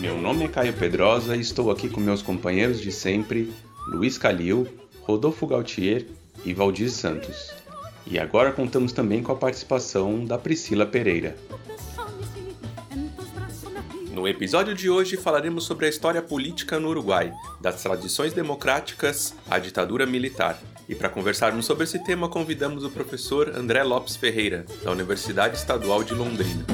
Meu nome é Caio Pedrosa e estou aqui com meus companheiros de sempre, Luiz Calil, Rodolfo Gautier e Valdir Santos. E agora contamos também com a participação da Priscila Pereira. No episódio de hoje falaremos sobre a história política no Uruguai, das tradições democráticas à ditadura militar. E para conversarmos sobre esse tema, convidamos o professor André Lopes Ferreira, da Universidade Estadual de Londrina.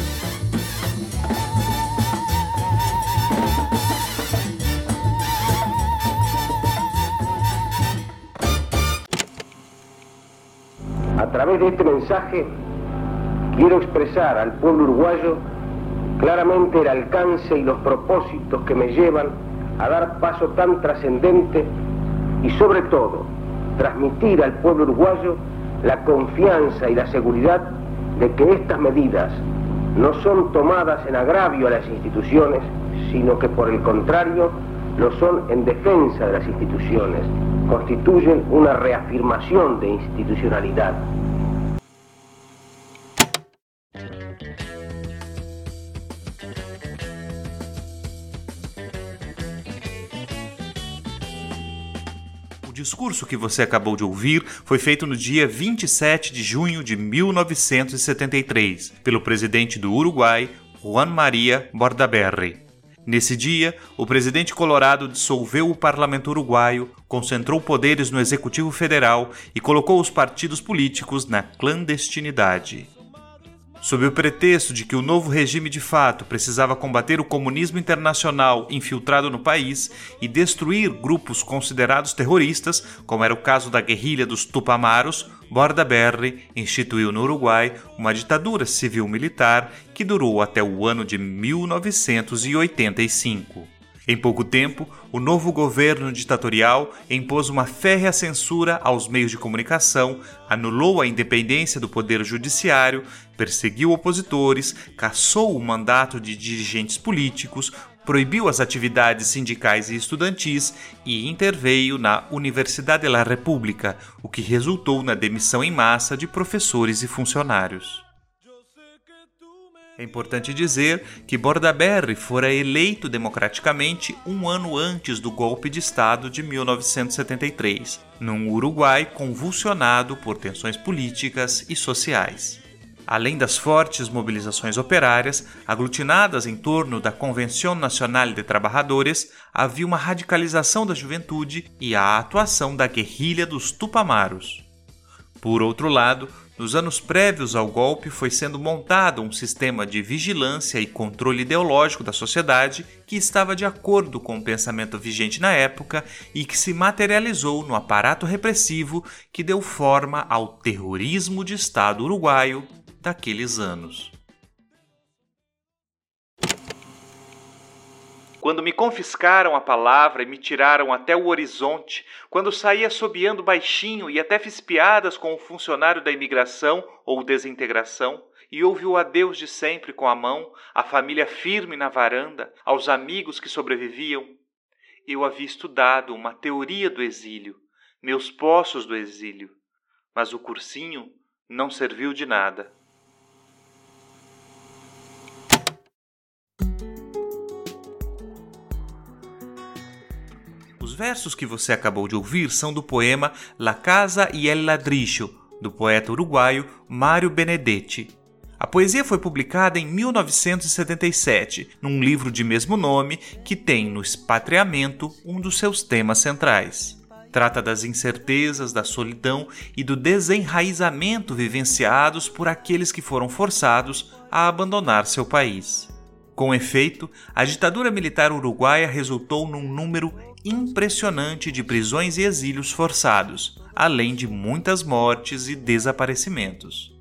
A través de este mensaje quiero expresar al pueblo uruguayo claramente el alcance y los propósitos que me llevan a dar paso tan trascendente y sobre todo transmitir al pueblo uruguayo la confianza y la seguridad de que estas medidas no son tomadas en agravio a las instituciones, sino que por el contrario lo son en defensa de las instituciones, constituyen una reafirmación de institucionalidad. discurso que você acabou de ouvir foi feito no dia 27 de junho de 1973 pelo presidente do Uruguai, Juan Maria Bordaberry. Nesse dia, o presidente colorado dissolveu o parlamento uruguaio, concentrou poderes no executivo federal e colocou os partidos políticos na clandestinidade. Sob o pretexto de que o novo regime de fato precisava combater o comunismo internacional infiltrado no país e destruir grupos considerados terroristas, como era o caso da guerrilha dos Tupamaros, Bordaberry instituiu no Uruguai uma ditadura civil-militar que durou até o ano de 1985. Em pouco tempo, o novo governo ditatorial impôs uma férrea censura aos meios de comunicação, anulou a independência do poder judiciário, perseguiu opositores, cassou o mandato de dirigentes políticos, proibiu as atividades sindicais e estudantis e interveio na Universidade de la República, o que resultou na demissão em massa de professores e funcionários. É importante dizer que Bordaberry fora eleito democraticamente um ano antes do golpe de Estado de 1973, num Uruguai convulsionado por tensões políticas e sociais. Além das fortes mobilizações operárias, aglutinadas em torno da Convenção Nacional de Trabalhadores, havia uma radicalização da juventude e a atuação da guerrilha dos Tupamaros. Por outro lado, nos anos prévios ao golpe, foi sendo montado um sistema de vigilância e controle ideológico da sociedade que estava de acordo com o pensamento vigente na época e que se materializou no aparato repressivo que deu forma ao terrorismo de Estado uruguaio daqueles anos. Quando me confiscaram a palavra e me tiraram até o horizonte, quando saí assobiando baixinho e até fiz piadas com o funcionário da imigração ou desintegração, e houve o adeus de sempre com a mão, a família firme na varanda, aos amigos que sobreviviam, eu havia estudado uma teoria do exílio, meus poços do exílio, mas o cursinho não serviu de nada. Versos que você acabou de ouvir são do poema La Casa y el Ladrillo, do poeta uruguaio Mário Benedetti. A poesia foi publicada em 1977, num livro de mesmo nome que tem no expatriamento um dos seus temas centrais. Trata das incertezas, da solidão e do desenraizamento vivenciados por aqueles que foram forçados a abandonar seu país. Com efeito, a ditadura militar uruguaia resultou num número impressionante de prisões e exílios forçados, além de muitas mortes e desaparecimentos.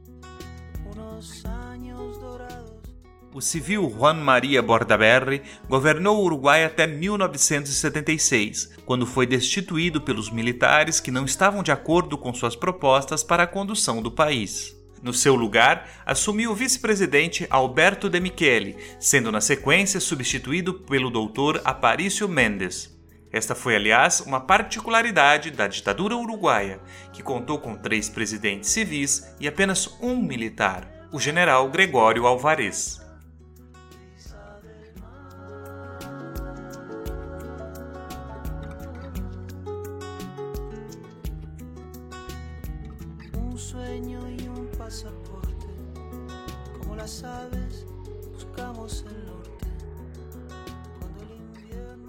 o civil Juan Maria Bordaberry governou o Uruguai até 1976, quando foi destituído pelos militares que não estavam de acordo com suas propostas para a condução do país. No seu lugar, assumiu o vice-presidente Alberto de Michele, sendo na sequência substituído pelo doutor Aparício Mendes. Esta foi, aliás, uma particularidade da ditadura uruguaia, que contou com três presidentes civis e apenas um militar, o general Gregório Alvarez.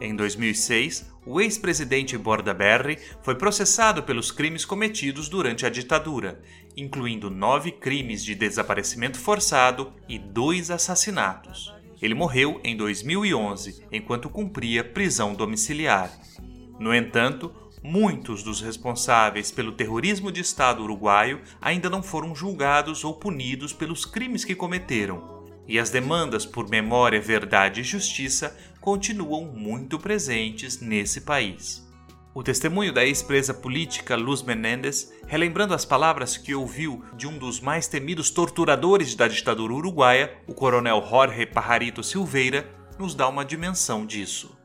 Em 2006, o ex-presidente Bordaberry foi processado pelos crimes cometidos durante a ditadura, incluindo nove crimes de desaparecimento forçado e dois assassinatos. Ele morreu em 2011, enquanto cumpria prisão domiciliar. No entanto, muitos dos responsáveis pelo terrorismo de Estado uruguaio ainda não foram julgados ou punidos pelos crimes que cometeram, e as demandas por memória, verdade e justiça continuam muito presentes nesse país. O testemunho da ex-presa política Luz Menendez, relembrando as palavras que ouviu de um dos mais temidos torturadores da ditadura uruguaia, o coronel Jorge Pajarito Silveira, nos dá uma dimensão disso.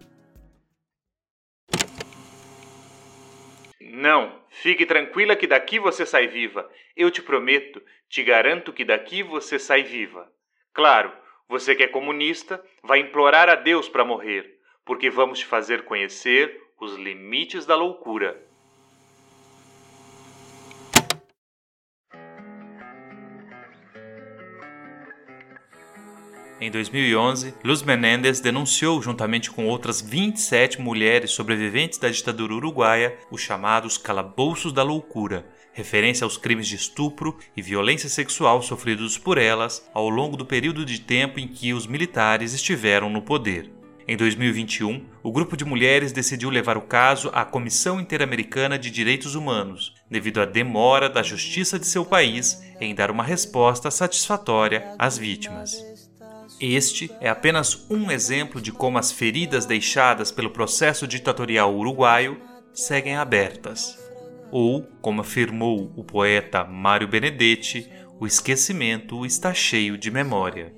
Não, fique tranquila que daqui você sai viva. Eu te prometo, te garanto que daqui você sai viva. Claro, você que é comunista vai implorar a Deus para morrer, porque vamos te fazer conhecer os limites da loucura. Em 2011, Luz Menendez denunciou, juntamente com outras 27 mulheres sobreviventes da ditadura uruguaia, os chamados calabouços da loucura, referência aos crimes de estupro e violência sexual sofridos por elas ao longo do período de tempo em que os militares estiveram no poder. Em 2021, o grupo de mulheres decidiu levar o caso à Comissão Interamericana de Direitos Humanos, devido à demora da justiça de seu país em dar uma resposta satisfatória às vítimas. Este é apenas um exemplo de como as feridas deixadas pelo processo ditatorial uruguaio seguem abertas ou, como afirmou o poeta Mário Benedetti, o esquecimento está cheio de memória.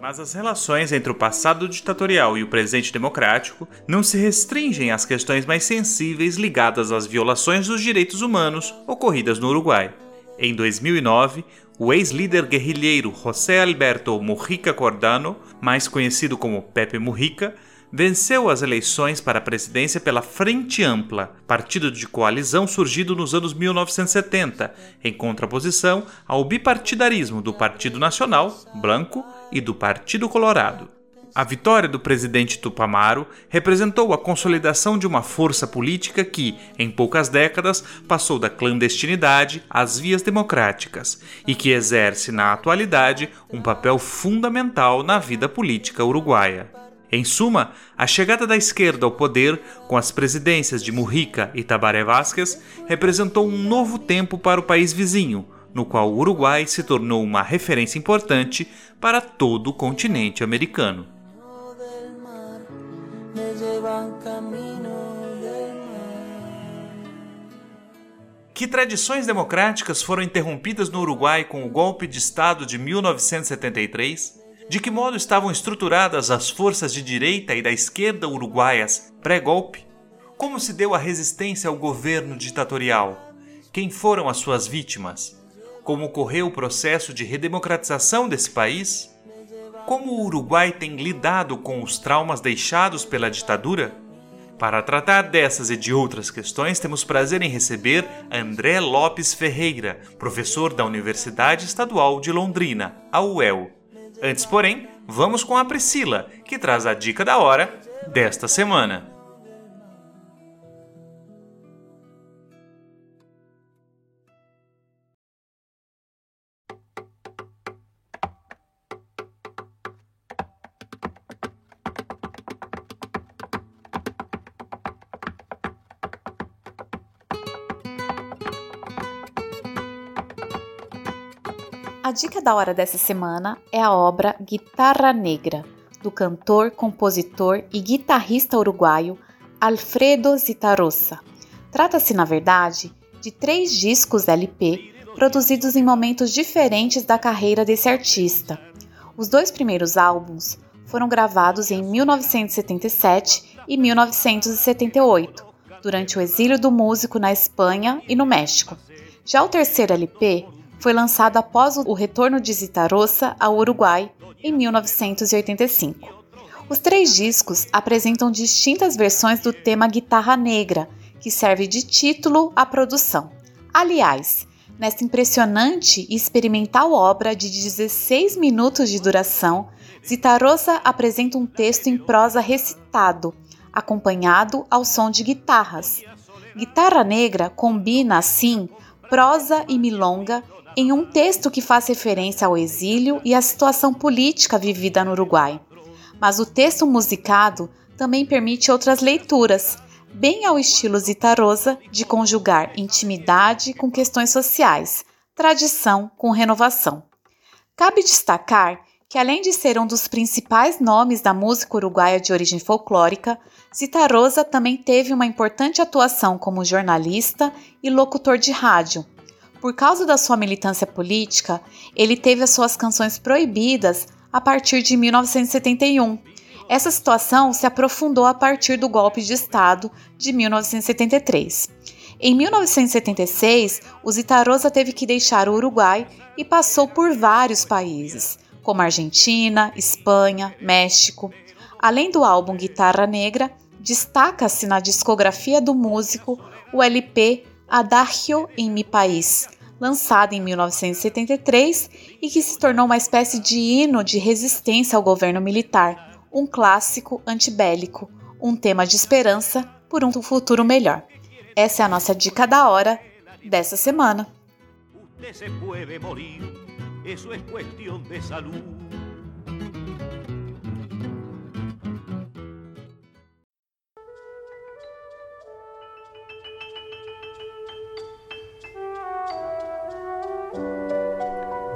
Mas as relações entre o passado ditatorial e o presente democrático não se restringem às questões mais sensíveis ligadas às violações dos direitos humanos ocorridas no Uruguai. Em 2009, o ex-líder guerrilheiro José Alberto Mujica Cordano, mais conhecido como Pepe Mujica, venceu as eleições para a presidência pela Frente Ampla, partido de coalizão surgido nos anos 1970, em contraposição ao bipartidarismo do Partido Nacional, branco, e do Partido Colorado. A vitória do presidente Tupamaro representou a consolidação de uma força política que, em poucas décadas, passou da clandestinidade às vias democráticas e que exerce, na atualidade, um papel fundamental na vida política uruguaia. Em suma, a chegada da esquerda ao poder, com as presidências de Mujica e Tabaré Vázquez, representou um novo tempo para o país vizinho, no qual o Uruguai se tornou uma referência importante para todo o continente americano. Que tradições democráticas foram interrompidas no Uruguai com o golpe de Estado de 1973? De que modo estavam estruturadas as forças de direita e da esquerda uruguaias pré-golpe? Como se deu a resistência ao governo ditatorial? Quem foram as suas vítimas? Como ocorreu o processo de redemocratização desse país? Como o Uruguai tem lidado com os traumas deixados pela ditadura? Para tratar dessas e de outras questões, temos prazer em receber André Lopes Ferreira, professor da Universidade Estadual de Londrina, a UEL. Antes, porém, vamos com a Priscila, que traz a dica da hora desta semana. A dica da hora dessa semana é a obra Guitarra Negra, do cantor, compositor e guitarrista uruguaio Alfredo Zitarrosa. Trata-se, na verdade, de três discos LP produzidos em momentos diferentes da carreira desse artista. Os dois primeiros álbuns foram gravados em 1977 e 1978, durante o exílio do músico na Espanha e no México. Já o terceiro LP foi lançado após o retorno de Zitarossa ao Uruguai em 1985. Os três discos apresentam distintas versões do tema Guitarra Negra, que serve de título à produção. Aliás, nesta impressionante e experimental obra de 16 minutos de duração, Zitarossa apresenta um texto em prosa recitado, acompanhado ao som de guitarras. Guitarra Negra combina, assim, prosa e milonga em um texto que faz referência ao exílio e à situação política vivida no Uruguai. Mas o texto musicado também permite outras leituras, bem ao estilo Zitarosa de conjugar intimidade com questões sociais, tradição com renovação. Cabe destacar que, além de ser um dos principais nomes da música uruguaia de origem folclórica, Zitarosa também teve uma importante atuação como jornalista e locutor de rádio, por causa da sua militância política, ele teve as suas canções proibidas a partir de 1971. Essa situação se aprofundou a partir do golpe de Estado de 1973. Em 1976, o Zitarosa teve que deixar o Uruguai e passou por vários países, como Argentina, Espanha, México. Além do álbum Guitarra Negra, destaca-se na discografia do músico o LP Adagio em Mi País, lançada em 1973 e que se tornou uma espécie de hino de resistência ao governo militar, um clássico antibélico, um tema de esperança por um futuro melhor. Essa é a nossa dica da hora dessa semana.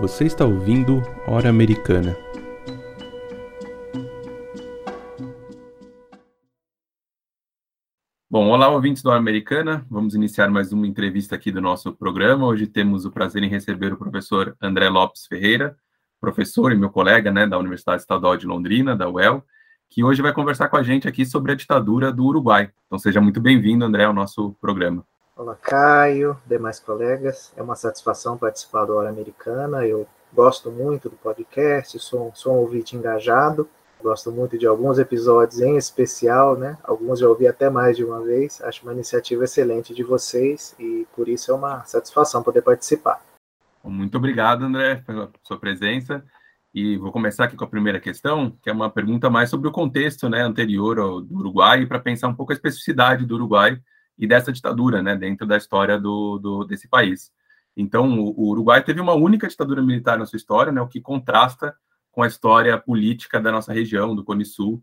Você está ouvindo Hora Americana. Bom, olá, ouvintes da Hora Americana. Vamos iniciar mais uma entrevista aqui do nosso programa. Hoje temos o prazer em receber o professor André Lopes Ferreira, professor e meu colega né, da Universidade Estadual de Londrina, da UEL, que hoje vai conversar com a gente aqui sobre a ditadura do Uruguai. Então seja muito bem-vindo, André, ao nosso programa. Olá, Caio, demais colegas. É uma satisfação participar do Hora Americana. Eu gosto muito do podcast, sou, sou um ouvinte engajado. Gosto muito de alguns episódios em especial, né? Alguns já ouvi até mais de uma vez. Acho uma iniciativa excelente de vocês e por isso é uma satisfação poder participar. Muito obrigado, André, pela sua presença. E vou começar aqui com a primeira questão, que é uma pergunta mais sobre o contexto né, anterior ao do Uruguai, para pensar um pouco a especificidade do Uruguai e dessa ditadura, né, dentro da história do, do desse país. Então, o, Uruguai teve uma única ditadura militar na sua história, né, o que contrasta com a história política da nossa região, do Cone Sul.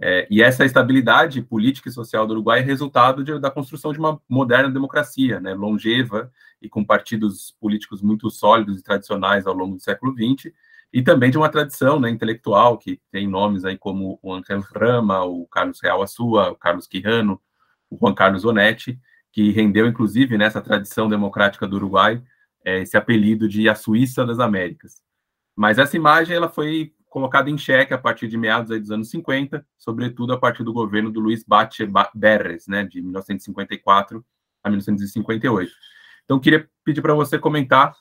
É, e essa estabilidade política e social do Uruguai é resultado de, da construção de uma moderna democracia, né, longeva e com partidos políticos muito sólidos e tradicionais ao longo do século XX, e também de uma tradição né, intelectual que tem nomes aí como o Ángel Rama, o Carlos Real Assua, o Carlos Quijano, o Juan Carlos Onetti, que rendeu, inclusive, nessa tradição democrática do Uruguai, é, esse apelido de a Suíça das Américas. Mas essa imagem ela foi colocada em xeque a partir de meados dos anos 50, sobretudo a partir do governo do Luiz Batlle Berres, né, de 1954 a 1958. Então, queria pedir para você comentar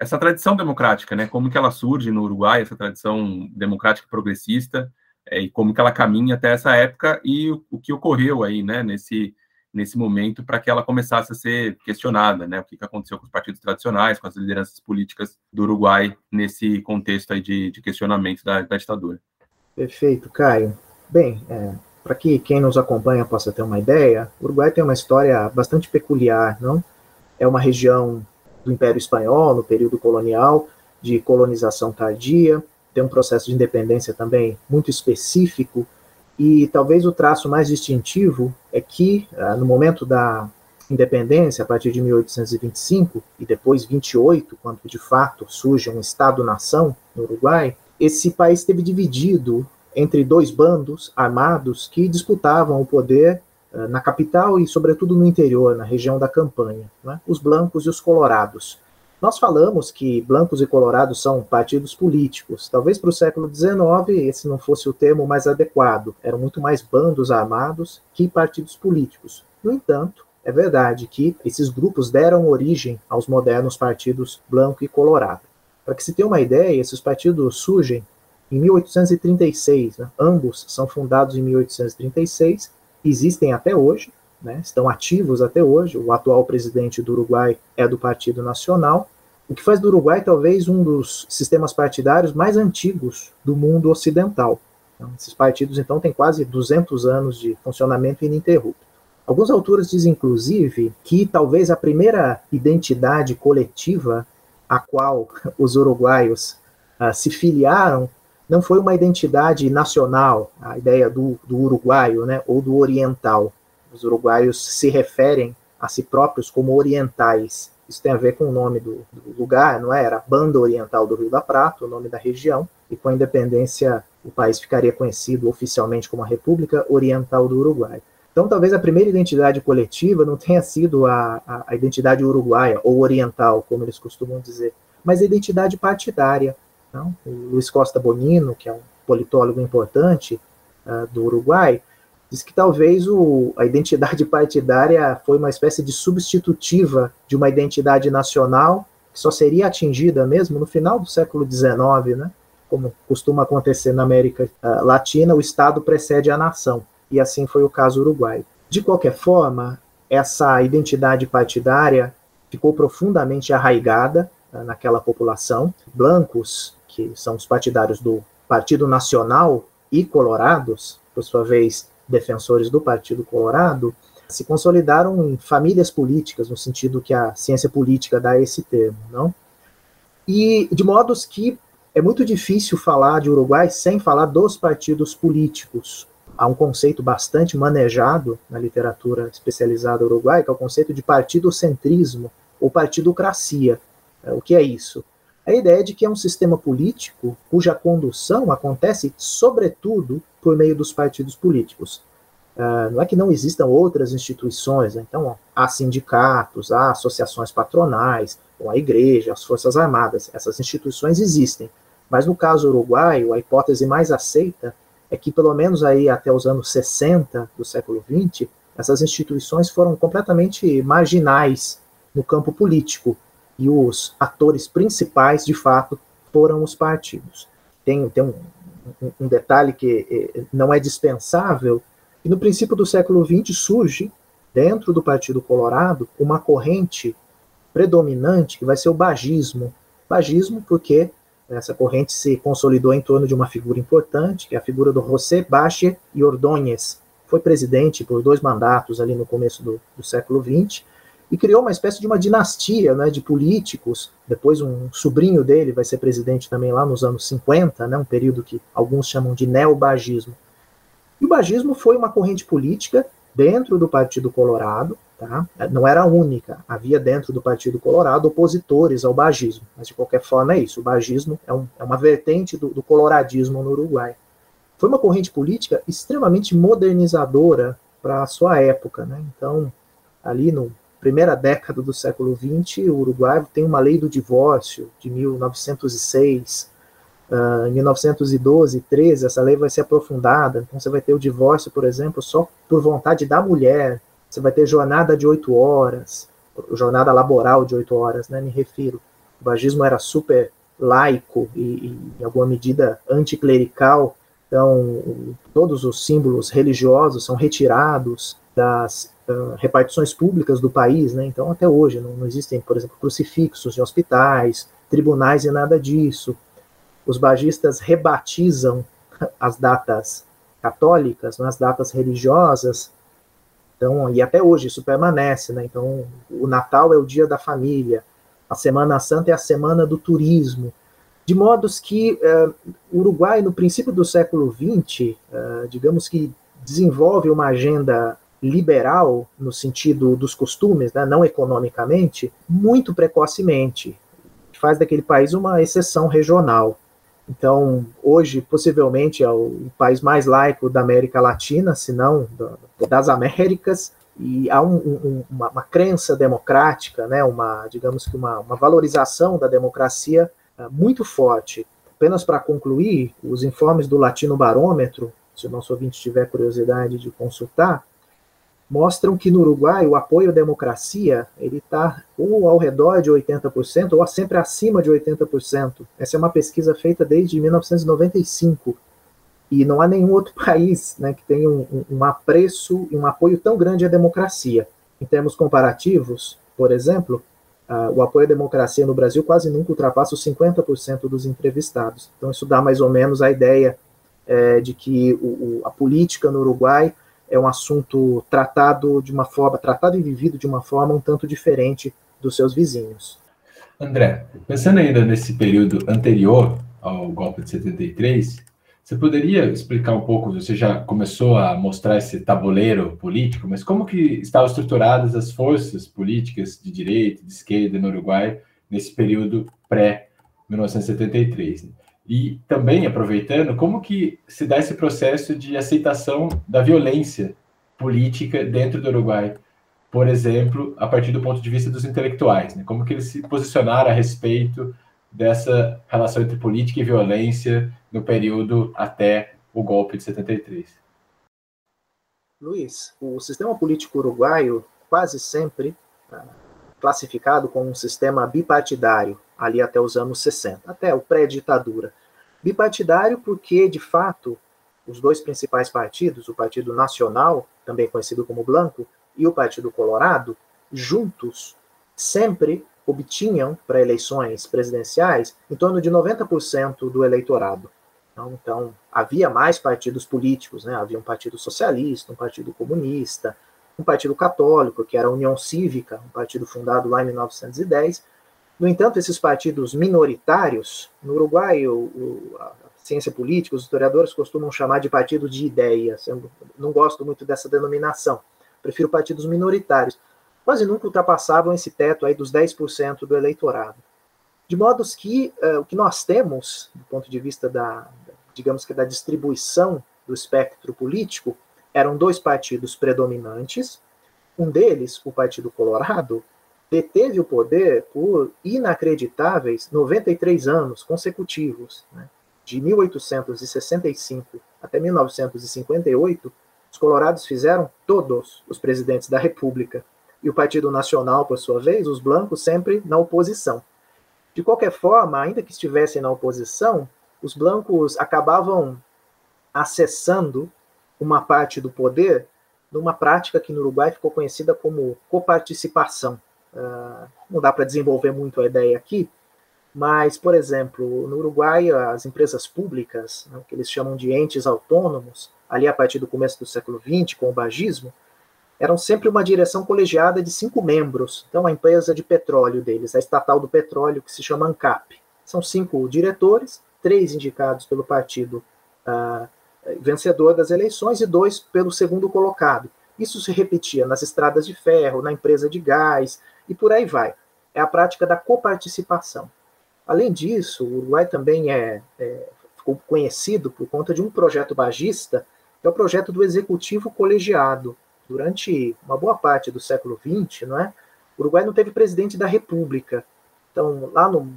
essa tradição democrática, né, como que ela surge no Uruguai, essa tradição democrática progressista, é, e como que ela caminha até essa época e o, o que ocorreu aí, né, nesse, nesse momento para que ela começasse a ser questionada, né, o que, que aconteceu com os partidos tradicionais, com as lideranças políticas do Uruguai nesse contexto aí de, de questionamento da, da, ditadura. Perfeito, Caio. Bem, é, para que quem nos acompanha possa ter uma ideia, o Uruguai tem uma história bastante peculiar, não? É uma região do Império Espanhol, no período colonial, de colonização tardia, tem um processo de independência também muito específico, e talvez o traço mais distintivo é que, ah, no momento da, independência a partir de 1825 e depois 28, quando de fato surge um Estado-nação no Uruguai, esse país esteve dividido entre dois bandos armados que disputavam o poder uh, na capital e, sobretudo, no interior, na região da campanha, né? os blancos e os colorados. Nós falamos que blancos e colorados são partidos políticos. Talvez para o século XIX esse não fosse o termo mais adequado. Eram muito mais bandos armados que partidos políticos. No entanto, é verdade que esses grupos deram origem aos modernos partidos branco e colorado. Para que se tenha uma ideia, esses partidos surgem em 1836. Né? Ambos são fundados em 1836, existem até hoje, né, estão ativos até hoje. O atual presidente do Uruguai é do Partido Nacional, o que faz do Uruguai talvez um dos sistemas partidários mais antigos do mundo ocidental. Então, esses partidos, então, têm quase 200 anos de funcionamento ininterrupto. Alguns autores dizem, inclusive, que talvez a primeira identidade coletiva a qual os uruguaios uh, se filiaram não foi uma identidade nacional, a ideia do, do uruguaio, né, ou do oriental, os uruguaios se referem a si próprios como orientais. Isso tem a ver com o nome do, do lugar, não é? Era Banda Oriental do Rio da Prata, o nome da região, e com a independência o país ficaria conhecido oficialmente como a República Oriental do Uruguai. Então, talvez a primeira identidade coletiva não tenha sido a, a, a, identidade uruguaia ou oriental, como eles costumam dizer, mas a identidade partidária. Não? O Luiz Costa Bonino, que é um politólogo importante uh, do Uruguai, diz que talvez o, a identidade partidária foi uma espécie de substitutiva de uma identidade nacional que só seria atingida mesmo no final do século XIX, né? Como costuma acontecer na América uh, Latina, o Estado precede a nação, e assim foi o caso uruguaio. De qualquer forma, essa identidade partidária ficou profundamente arraigada uh, naquela população. Blancos, que são os partidários do Partido Nacional, e colorados, por sua vez, defensores do Partido Colorado, se consolidaram em famílias políticas, no sentido que a ciência política dá esse termo, não? E de modos que é muito difícil falar de Uruguai sem falar dos partidos políticos. Há um conceito bastante manejado na literatura especializada uruguaia, que é o conceito de partidocentrismo ou partidocracia. É, o que é isso? A ideia de que é um sistema político cuja condução acontece, sobretudo, por meio dos partidos políticos. Uh, não é que não existam outras instituições, né? então há sindicatos, há associações patronais, ou a igreja, as forças armadas, essas instituições existem. Mas no caso uruguaio, a hipótese mais aceita é que pelo menos aí até os anos 60 do século 20, essas instituições foram completamente marginais no campo político e os atores principais, de fato, foram os partidos. Tem, tem um, um, detalhe que eh, não é dispensável, e no princípio do século XX surge, dentro do Partido Colorado, uma corrente predominante que vai ser o bagismo. Bagismo porque essa corrente se consolidou em torno de uma figura importante, que é a figura do José Bache e Ordóñez. Foi presidente por dois mandatos ali no começo do, do século XX, e criou uma espécie de uma dinastia né, de políticos. Depois, um sobrinho dele vai ser presidente também lá nos anos 50, né, um período que alguns chamam de neobagismo. E o bagismo foi uma corrente política dentro do Partido Colorado, tá? não era a única, havia dentro do Partido Colorado opositores ao bagismo, mas de qualquer forma é isso, o bagismo é, um, é uma vertente do, do coloradismo no Uruguai. Foi uma corrente política extremamente modernizadora para a sua época, né? então ali no primeira década do século XX, o Uruguai tem uma lei do divórcio de 1906. Uh, em 1912 e 13, essa lei vai ser aprofundada. Então, você vai ter o divórcio, por exemplo, só por vontade da mulher. Você vai ter jornada de oito horas, jornada laboral de oito horas, né? Me refiro. O bagismo era super laico e, e em alguma medida, anticlerical. Então, todos os símbolos religiosos são retirados das uh, repartições públicas do país, né? Então, até hoje, não, não, existem, por exemplo, crucifixos em hospitais, tribunais e nada disso. Os bagistas rebatizam as datas católicas, né, as datas religiosas, então, e até hoje isso permanece, né? Então, o Natal é o dia da família, a Semana Santa é a semana do turismo, de modos que o Uruguai, no princípio do século XX, uh, digamos que desenvolve uma agenda liberal no sentido dos costumes, né, não economicamente, muito precocemente. Faz daquele país uma exceção regional. Então, hoje, possivelmente, é o país mais laico da América Latina, se não das Américas, e há um, um, uma, uma, crença democrática, né, uma, digamos que uma, uma valorização da democracia uh, muito forte. Apenas para concluir, os informes do Latino Barômetro, se o nosso ouvinte tiver curiosidade de consultar, mostram que no Uruguai o apoio à democracia ele está ou ao redor de 80% ou sempre acima de 80%. Essa é uma pesquisa feita desde 1995 e não há nenhum outro país né, que tenha um, um, apreço e um apoio tão grande à democracia. Em termos comparativos, por exemplo, uh, o apoio à democracia no Brasil quase nunca ultrapassa os 50% dos entrevistados. Então isso dá mais ou menos a ideia é, de que o, o, a política no Uruguai é um assunto tratado de uma forma, tratado e vivido de uma forma um tanto diferente dos seus vizinhos. André, pensando ainda nesse período anterior ao golpe de 73, você poderia explicar um pouco, você já começou a mostrar esse tabuleiro político, mas como que estavam estruturadas as forças políticas de direita, de esquerda no Uruguai nesse período pré-1973? E também, aproveitando, como que se dá esse processo de aceitação da violência política dentro do Uruguai? Por exemplo, a partir do ponto de vista dos intelectuais, né? Como que eles se posicionaram a respeito dessa relação entre política e violência no período até o golpe de 73? Luiz, o sistema político uruguaio quase sempre ah, classificado como um sistema bipartidário, ali até os anos 60, até o pré-ditadura. Bipartidário porque, de fato, os dois principais partidos, o Partido Nacional, também conhecido como Blanco, e o Partido Colorado, juntos, sempre obtinham para eleições presidenciais em torno de 90% do eleitorado. Então, então, havia mais partidos políticos, né? havia um partido socialista, um partido comunista, um partido católico, que era a União Cívica, um partido fundado lá em 1910. No entanto, esses partidos minoritários, no Uruguai, o, o, a ciência política, os historiadores costumam chamar de partido de ideias. Eu não gosto muito dessa denominação, prefiro partidos minoritários. Quase nunca ultrapassavam esse teto aí dos 10% do eleitorado. De modo que uh, o que nós temos, do ponto de vista da, digamos que da distribuição do espectro político, eram dois partidos predominantes. Um deles, o Partido Colorado, deteve o poder por inacreditáveis 93 anos consecutivos. Né? De 1865 até 1958, os colorados fizeram todos os presidentes da República. E o Partido Nacional, por sua vez, os blancos, sempre na oposição. De qualquer forma, ainda que estivessem na oposição, os blancos acabavam acessando uma parte do poder numa prática que no Uruguai ficou conhecida como coparticipação. Uh, não dá para desenvolver muito a ideia aqui, mas, por exemplo, no Uruguai, as empresas públicas, né, que eles chamam de entes autônomos, ali a partir do começo do século XX, com o bagismo, eram sempre uma direção colegiada de cinco membros. Então, a empresa de petróleo deles, a estatal do petróleo, que se chama ANCAP. São cinco diretores, três indicados pelo partido uh, vencedor das eleições e dois pelo segundo colocado. Isso se repetia nas estradas de ferro, na empresa de gás e por aí vai. É a prática da coparticipação. Além disso, o Uruguai também é, é, ficou conhecido por conta de um projeto bagista, que é o projeto do executivo colegiado. Durante uma boa parte do século XX, não é? o Uruguai não teve presidente da República. Então, lá no,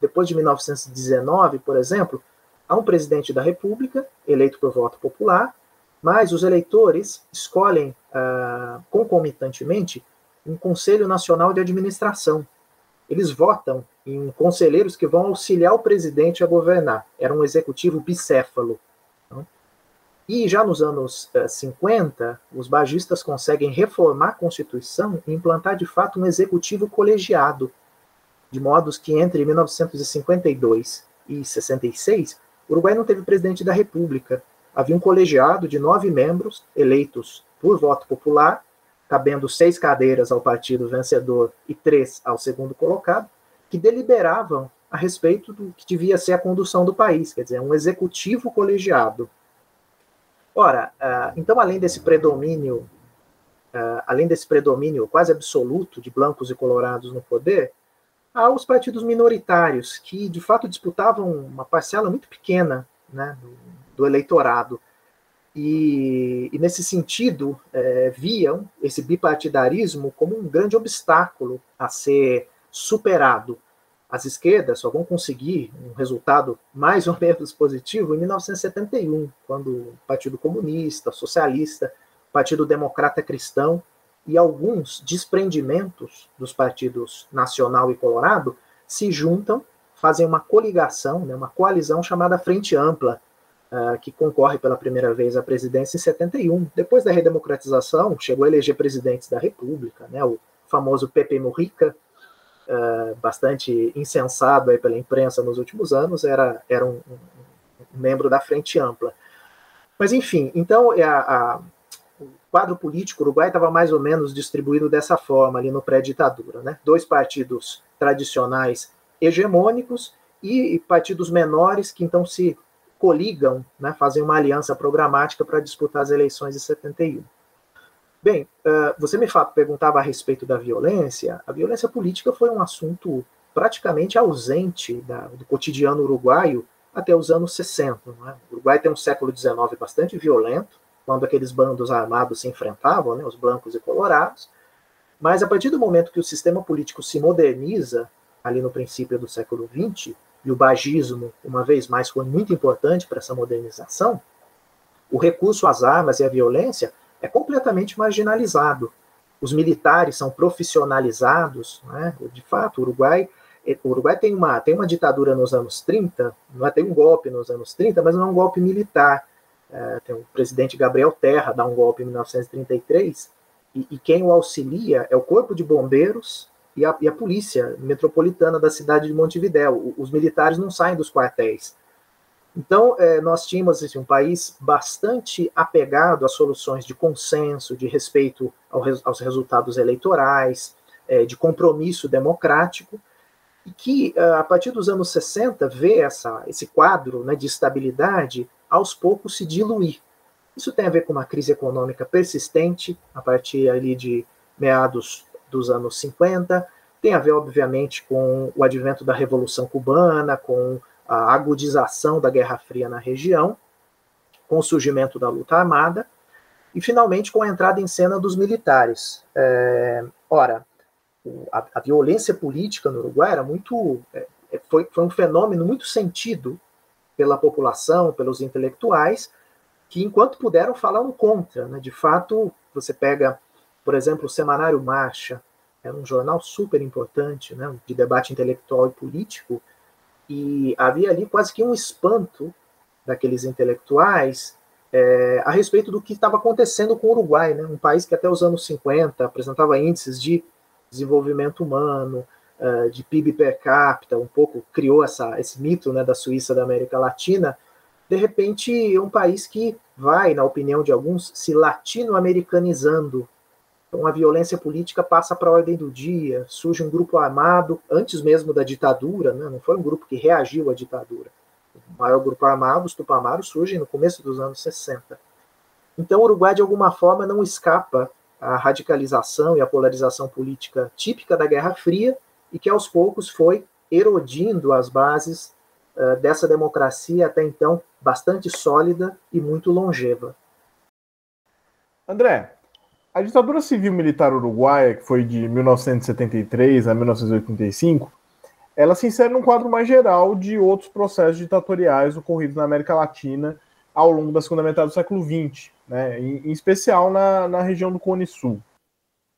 depois de 1919, por exemplo, Há um presidente da República, eleito por voto popular, mas os eleitores escolhem uh, concomitantemente um Conselho Nacional de Administração. Eles votam em conselheiros que vão auxiliar o presidente a governar. Era um executivo bicéfalo. Não? E já nos anos uh, 50, os bagistas conseguem reformar a Constituição e implantar de fato um executivo colegiado, de modos que entre 1952 e 66 o Uruguai não teve presidente da República. Havia um colegiado de nove membros eleitos por voto popular, cabendo seis cadeiras ao partido vencedor e três ao segundo colocado, que deliberavam a respeito do que devia ser a condução do país, quer dizer, um executivo colegiado. Ora, uh, então, além desse predomínio uh, além desse predomínio quase absoluto de blancos e colorados no poder, há os partidos minoritários, que de fato disputavam uma parcela muito pequena né, do, do eleitorado. E, e, nesse sentido, é, viam esse bipartidarismo como um grande obstáculo a ser superado. As esquerdas só vão conseguir um resultado mais ou menos positivo em 1971, quando o Partido Comunista, Socialista, Partido Democrata Cristão e alguns desprendimentos dos partidos Nacional e Colorado se juntam, fazem uma coligação, né, uma coalizão chamada Frente Ampla, uh, que concorre pela primeira vez à presidência em 71. Depois da redemocratização, chegou a eleger presidentes da República, né, o famoso Pepe Mujica, uh, bastante incensado aí pela imprensa nos últimos anos, era, era um, um, um membro da Frente Ampla. Mas, enfim, então é a, a o quadro político uruguai estava mais ou menos distribuído dessa forma ali no pré-ditadura, né? Dois partidos tradicionais hegemônicos e partidos menores que então se coligam, né, fazem uma aliança programática para disputar as eleições de 71. Bem, uh, você me perguntava a respeito da violência. A violência política foi um assunto praticamente ausente da, do cotidiano uruguaio até os anos 60. É? O Uruguai tem um século XIX bastante violento, quando aqueles bandos armados se enfrentavam, né, os brancos e colorados. Mas a partir do momento que o sistema político se moderniza, ali no princípio do século XX, e o bagismo, uma vez mais, foi muito importante para essa modernização, o recurso às armas e à violência é completamente marginalizado. Os militares são profissionalizados, né? de fato, o Uruguai, o Uruguai tem, uma, tem uma ditadura nos anos 30, não é, tem um golpe nos anos 30, mas não é um golpe militar. É, tem o presidente Gabriel Terra, dá um golpe em 1933, e, e quem o auxilia é o Corpo de Bombeiros e a, e a polícia metropolitana da cidade de Montevidéu. Os militares não saem dos quartéis. Então, é, nós tínhamos assim, um país bastante apegado a soluções de consenso, de respeito ao, aos resultados eleitorais, é, de compromisso democrático, e que, é, a partir dos anos 60, vê essa, esse quadro né, de estabilidade aos poucos se diluir. Isso tem a ver com uma crise econômica persistente, a partir ali de meados dos anos 50, tem a ver, obviamente, com o advento da Revolução Cubana, com a agudização da Guerra Fria na região, com o surgimento da luta armada, e finalmente com a entrada em cena dos militares. É, ora, a, a, violência política no Uruguai era muito. É, é, foi, foi um fenômeno muito sentido pela população, pelos intelectuais, que enquanto puderam falaram contra. Né? De fato, você pega por exemplo, o Semanário Marcha era um jornal super importante, né, de debate intelectual e político, e havia ali quase que um espanto daqueles intelectuais é, a respeito do que estava acontecendo com o Uruguai, né, um país que até os anos 50 apresentava índices de desenvolvimento humano, uh, de PIB per capita, um pouco criou essa, esse mito né, da Suíça da América Latina, de repente é um país que vai, na opinião de alguns, se latino-americanizando então a violência política passa para a ordem do dia, surge um grupo armado, antes mesmo da ditadura, né? não foi um grupo que reagiu à ditadura. O maior grupo armado, os Tupamaros, surgem no começo dos anos 60. Então o Uruguai, de alguma forma, não escapa à radicalização e à polarização política típica da Guerra Fria e que aos poucos foi erodindo as bases uh, dessa democracia até então bastante sólida e muito longeva. André, a ditadura civil militar uruguaia, que foi de 1973 a 1985, ela se insere num quadro mais geral de outros processos ditatoriais ocorridos na América Latina ao longo da segunda metade do século XX, né, em, especial na, na região do Cone Sul.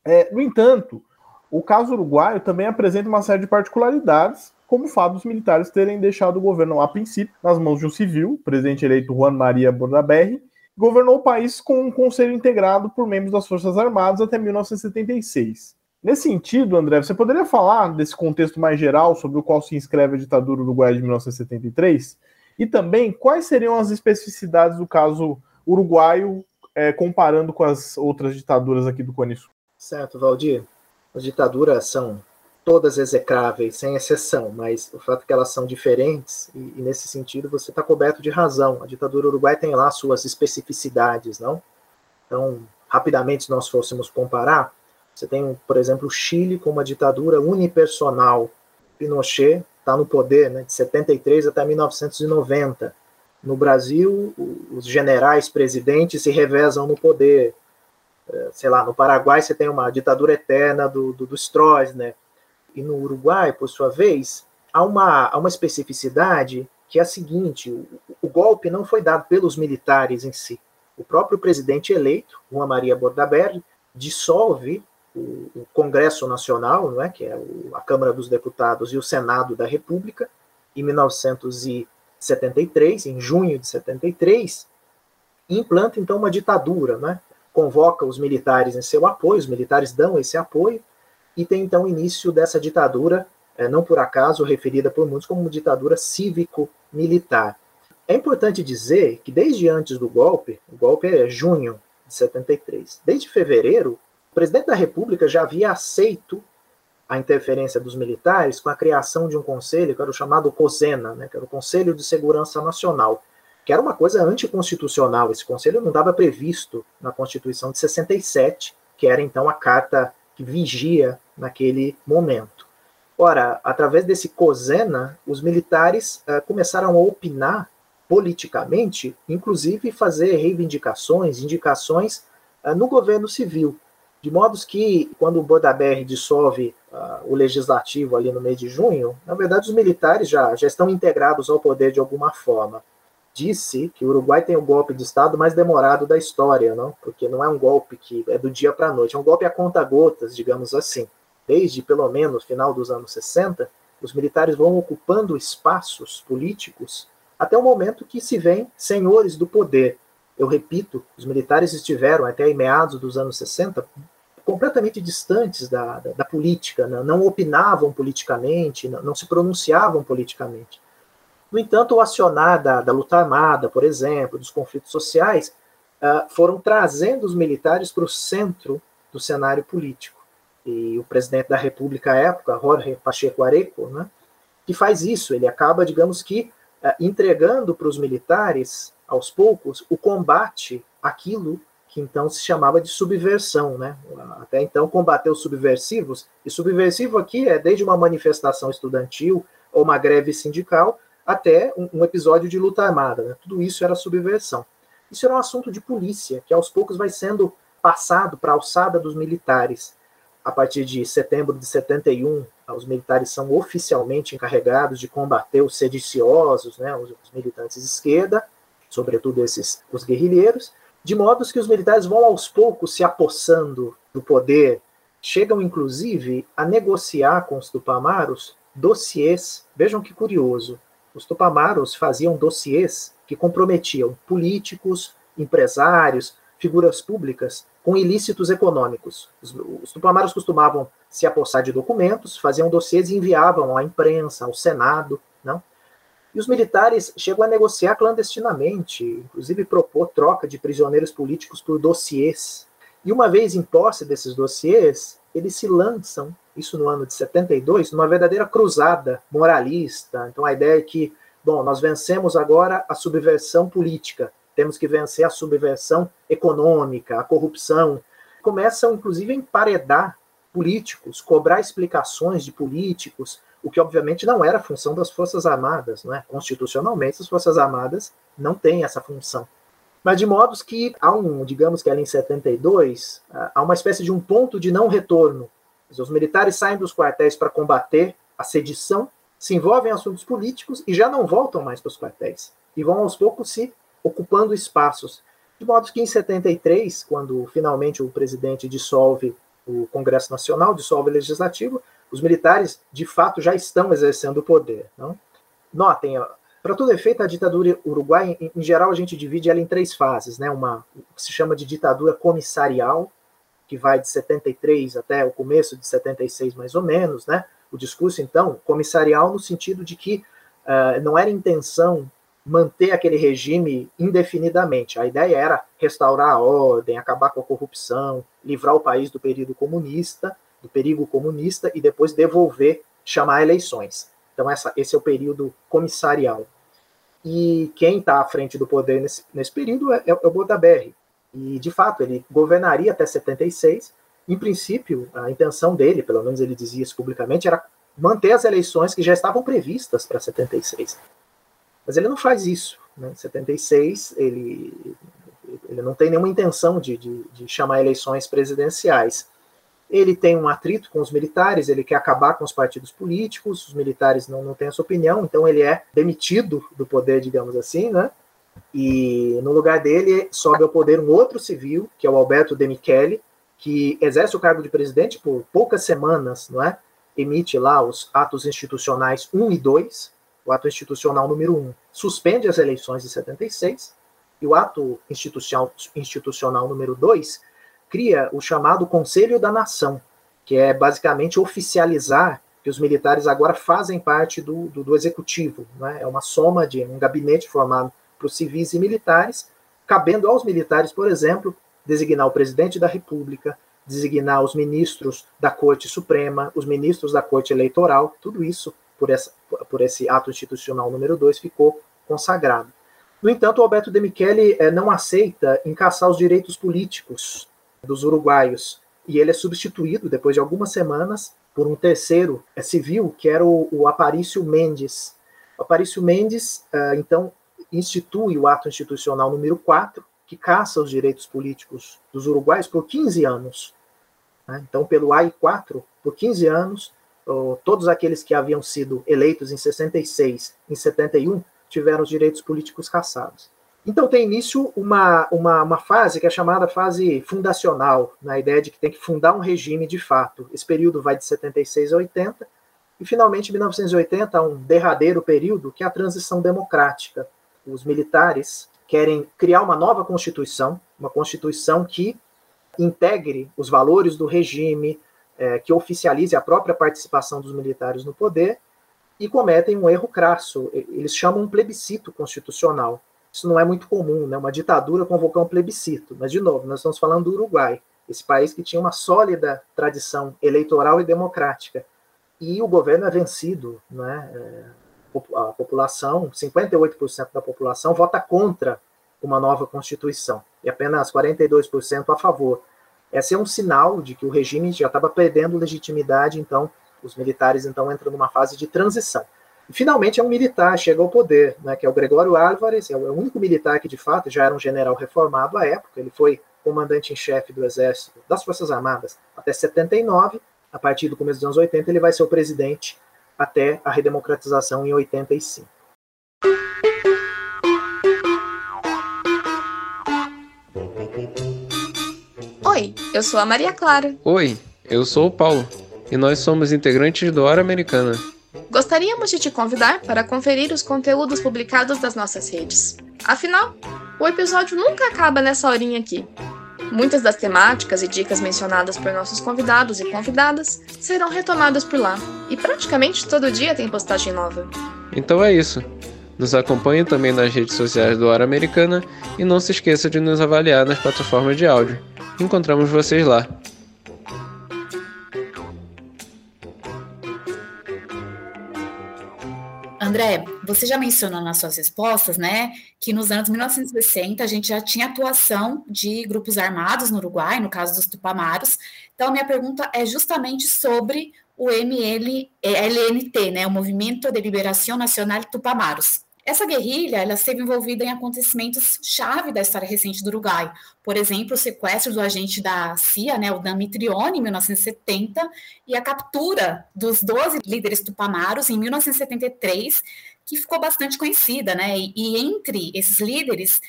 É, no entanto, o caso uruguaio também apresenta uma série de particularidades, como o fato dos militares terem deixado o governo, a princípio, nas mãos de um civil, presidente eleito Juan Maria Bordaberry, governou o país com um conselho integrado por membros das Forças Armadas até 1976. Nesse sentido, André, você poderia falar desse contexto mais geral sobre o qual se inscreve a ditadura uruguaia de 1973? E também quais seriam as especificidades do caso uruguaio é, comparando com as outras ditaduras aqui do Cone Sul? Certo, Valdir. As ditaduras são todas execráveis, sem exceção, mas o fato é que elas são diferentes, e, e nesse sentido você está coberto de razão. A ditadura uruguaia tem lá suas especificidades, não? Então, rapidamente, se nós fôssemos comparar, você tem, por exemplo, o Chile com uma ditadura unipersonal. Pinochet está no poder né, de 73 até 1990. No Brasil, os generais presidentes se revezam no poder. É, sei lá, no Paraguai você tem uma ditadura eterna do, do, do Stroessner. E no Uruguai, por sua vez, há uma, há uma especificidade que é a seguinte: o, o golpe não foi dado pelos militares em si. O próprio presidente eleito, Juan Maria Bordaberry, dissolve o, o, Congresso Nacional, não é, que é o, a Câmara dos Deputados e o Senado da República, em 1973, em junho de 73, e implanta então uma ditadura, né? Convoca os militares em seu apoio, os militares dão esse apoio e tem então início dessa ditadura, é, não por acaso referida por muitos como ditadura cívico-militar. É importante dizer que desde antes do golpe, o golpe é junho de 73, desde fevereiro, o presidente da República já havia aceito a interferência dos militares com a criação de um conselho, que era o chamado COSENA, né, que era o Conselho de Segurança Nacional, que era uma coisa anticonstitucional. Esse conselho não estava previsto na Constituição de 67, que era então a carta que vigia naquele momento. Ora, através desse COSENA, os militares uh, começaram a opinar politicamente, inclusive fazer reivindicações, indicações uh, no governo civil. De modo que, quando o Bodaber dissolve uh, o legislativo ali no mês de junho, na verdade os militares já, já estão integrados ao poder de alguma forma. Disse que o Uruguai tem o golpe de Estado mais demorado da história, não? porque não é um golpe que é do dia para a noite, é um golpe a conta-gotas, digamos assim. Desde pelo menos final dos anos 60, os militares vão ocupando espaços políticos até o momento que se vêem senhores do poder. Eu repito, os militares estiveram até meados dos anos 60 completamente distantes da, da, da política, né? não opinavam politicamente, não, não, se pronunciavam politicamente. No entanto, o acionar da, da luta armada, por exemplo, dos conflitos sociais, uh, foram trazendo os militares para o centro do cenário político. E o presidente da República à época, Jorge Pacheco Areco, né, que faz isso, ele acaba, digamos que, uh, entregando para os militares, aos poucos, o combate àquilo que então se chamava de subversão, né? Até então combater os subversivos, e subversivo aqui é desde uma manifestação estudantil ou uma greve sindical até um, um episódio de luta armada, né? Tudo isso era subversão. Isso era um assunto de polícia que aos poucos vai sendo passado para a alçada dos militares. A partir de setembro de 71, os militares são oficialmente encarregados de combater os sediciosos, né, os, os militantes de esquerda, sobretudo esses os guerrilheiros, de modo que os militares vão aos poucos se apossando do poder, chegam inclusive a negociar com os tupamaros dossiês. Vejam que curioso. Os tupamaros faziam dossiês que comprometiam políticos, empresários, figuras públicas com ilícitos econômicos. Os, os tupamaros costumavam se apossar de documentos, faziam dossiês e enviavam à imprensa, ao Senado, não? E os militares chegam a negociar clandestinamente, inclusive propor troca de prisioneiros políticos por dossiês. E uma vez em posse desses dossiês, eles se lançam, isso no ano de 72, numa verdadeira cruzada moralista. Então a ideia é que, bom, nós vencemos agora a subversão política, temos que vencer a subversão econômica, a corrupção. Começam, inclusive, a emparedar políticos, cobrar explicações de políticos, o que obviamente não era função das Forças Armadas, não é? Constitucionalmente, as Forças Armadas não têm essa função. Mas de modos que há um, digamos que ali em 72, há uma espécie de um ponto de não retorno. Os militares saem dos quartéis para combater a sedição, se envolvem em assuntos políticos e já não voltam mais para os quartéis. E vão aos poucos se ocupando espaços. De modo que em 73, quando finalmente o presidente dissolve o Congresso Nacional, dissolve o Legislativo, os militares, de fato, já estão exercendo o poder. Não? Notem, para todo efeito, a ditadura uruguaia, em, em, geral, a gente divide ela em três fases. Né? Uma que se chama de ditadura comissarial, que vai de 73 até o começo de 76, mais ou menos. Né? O discurso, então, comissarial no sentido de que uh, não era intenção manter aquele regime indefinidamente. A ideia era restaurar a ordem, acabar com a corrupção, livrar o país do período comunista, do perigo comunista e depois devolver, chamar eleições. Então, essa, esse é o período comissarial. E quem está à frente do poder nesse, nesse período é, é o Botaberry. E, de fato, ele governaria até 76. Em princípio, a intenção dele, pelo menos ele dizia isso publicamente, era manter as eleições que já estavam previstas para 76. Mas ele não faz isso. Né? Em 76, ele, ele não tem nenhuma intenção de, de, de chamar eleições presidenciais. Ele tem um atrito com os militares, ele quer acabar com os partidos políticos, os militares não, não têm essa opinião, então ele é demitido do poder, digamos assim, né? E no lugar dele sobe ao poder um outro civil, que é o Alberto De Michele, que exerce o cargo de presidente por poucas semanas, não é? Emite lá os atos institucionais 1 e 2, o ato institucional número 1 suspende as eleições de 76, e o ato institucional, institucional número 2 cria o chamado Conselho da Nação, que é basicamente oficializar que os militares agora fazem parte do, do, do executivo. Né? É uma soma de um gabinete formado por civis e militares, cabendo aos militares, por exemplo, designar o presidente da República, designar os ministros da Corte Suprema, os ministros da Corte Eleitoral, tudo isso, por, essa, por esse ato institucional número 2, ficou consagrado. No entanto, o Alberto de Michele eh, não aceita encaçar os direitos políticos dos uruguaios, e ele é substituído, depois de algumas semanas, por um terceiro eh, civil, que era o, o Aparício Mendes. O Aparício Mendes, eh, então, institui o ato institucional número 4, que caça os direitos políticos dos uruguaios por 15 anos. Né? Então, pelo AI4, por 15 anos, todos aqueles que haviam sido eleitos em 66, em 71, tiveram os direitos políticos caçados. Então tem início uma, uma, uma, fase que é chamada fase fundacional, na ideia de que tem que fundar um regime de fato. Esse período vai de 76 a 80, e finalmente em 1980 há um derradeiro período que é a transição democrática. Os militares querem criar uma nova constituição, uma constituição que integre os valores do regime, é, que oficialize a própria participação dos militares no poder, e cometem um erro crasso. Eles chamam um plebiscito constitucional. Isso não é muito comum, né? Uma ditadura convocar um plebiscito. Mas, de novo, nós estamos falando do Uruguai, esse país que tinha uma sólida tradição eleitoral e democrática. E o governo é vencido, né? É, a população, 58% da população vota contra uma nova Constituição e apenas 42% a favor. Esse é um sinal de que o regime já estava perdendo legitimidade, então os militares então entram numa fase de transição. E, finalmente é um militar chega ao poder, né, que é o Gregório Álvares, é o único militar que de fato já era um general reformado à época, ele foi comandante em chefe do exército das Forças Armadas até 79, a partir do começo dos anos 80 ele vai ser o presidente até a redemocratização em 85. Oi, eu sou a Maria Clara. Oi, eu sou o Paulo e nós somos integrantes do Hora Americana. Gostaríamos de te convidar para conferir os conteúdos publicados das nossas redes. Afinal, o episódio nunca acaba nessa horinha aqui. Muitas das temáticas e dicas mencionadas por nossos convidados e convidadas serão retomadas por lá, e praticamente todo dia tem postagem nova. Então é isso. Nos acompanhe também nas redes sociais do Hora Americana e não se esqueça de nos avaliar nas plataformas de áudio. Encontramos vocês lá. André, você já mencionou nas suas respostas, né, que nos anos 1960 a gente já tinha atuação de grupos armados no Uruguai, no caso dos Tupamaros. Então, minha pergunta é justamente sobre o MLNT, né, o Movimento de Liberação Nacional Tupamaros. Essa guerrilha ela esteve envolvida em acontecimentos chave da história recente do Uruguai. Por exemplo, o sequestro do agente da CIA, né, o Damitrione, em 1970, e a captura dos 12 líderes tupamaros em 1973, que ficou bastante conhecida. Né? E, e entre esses líderes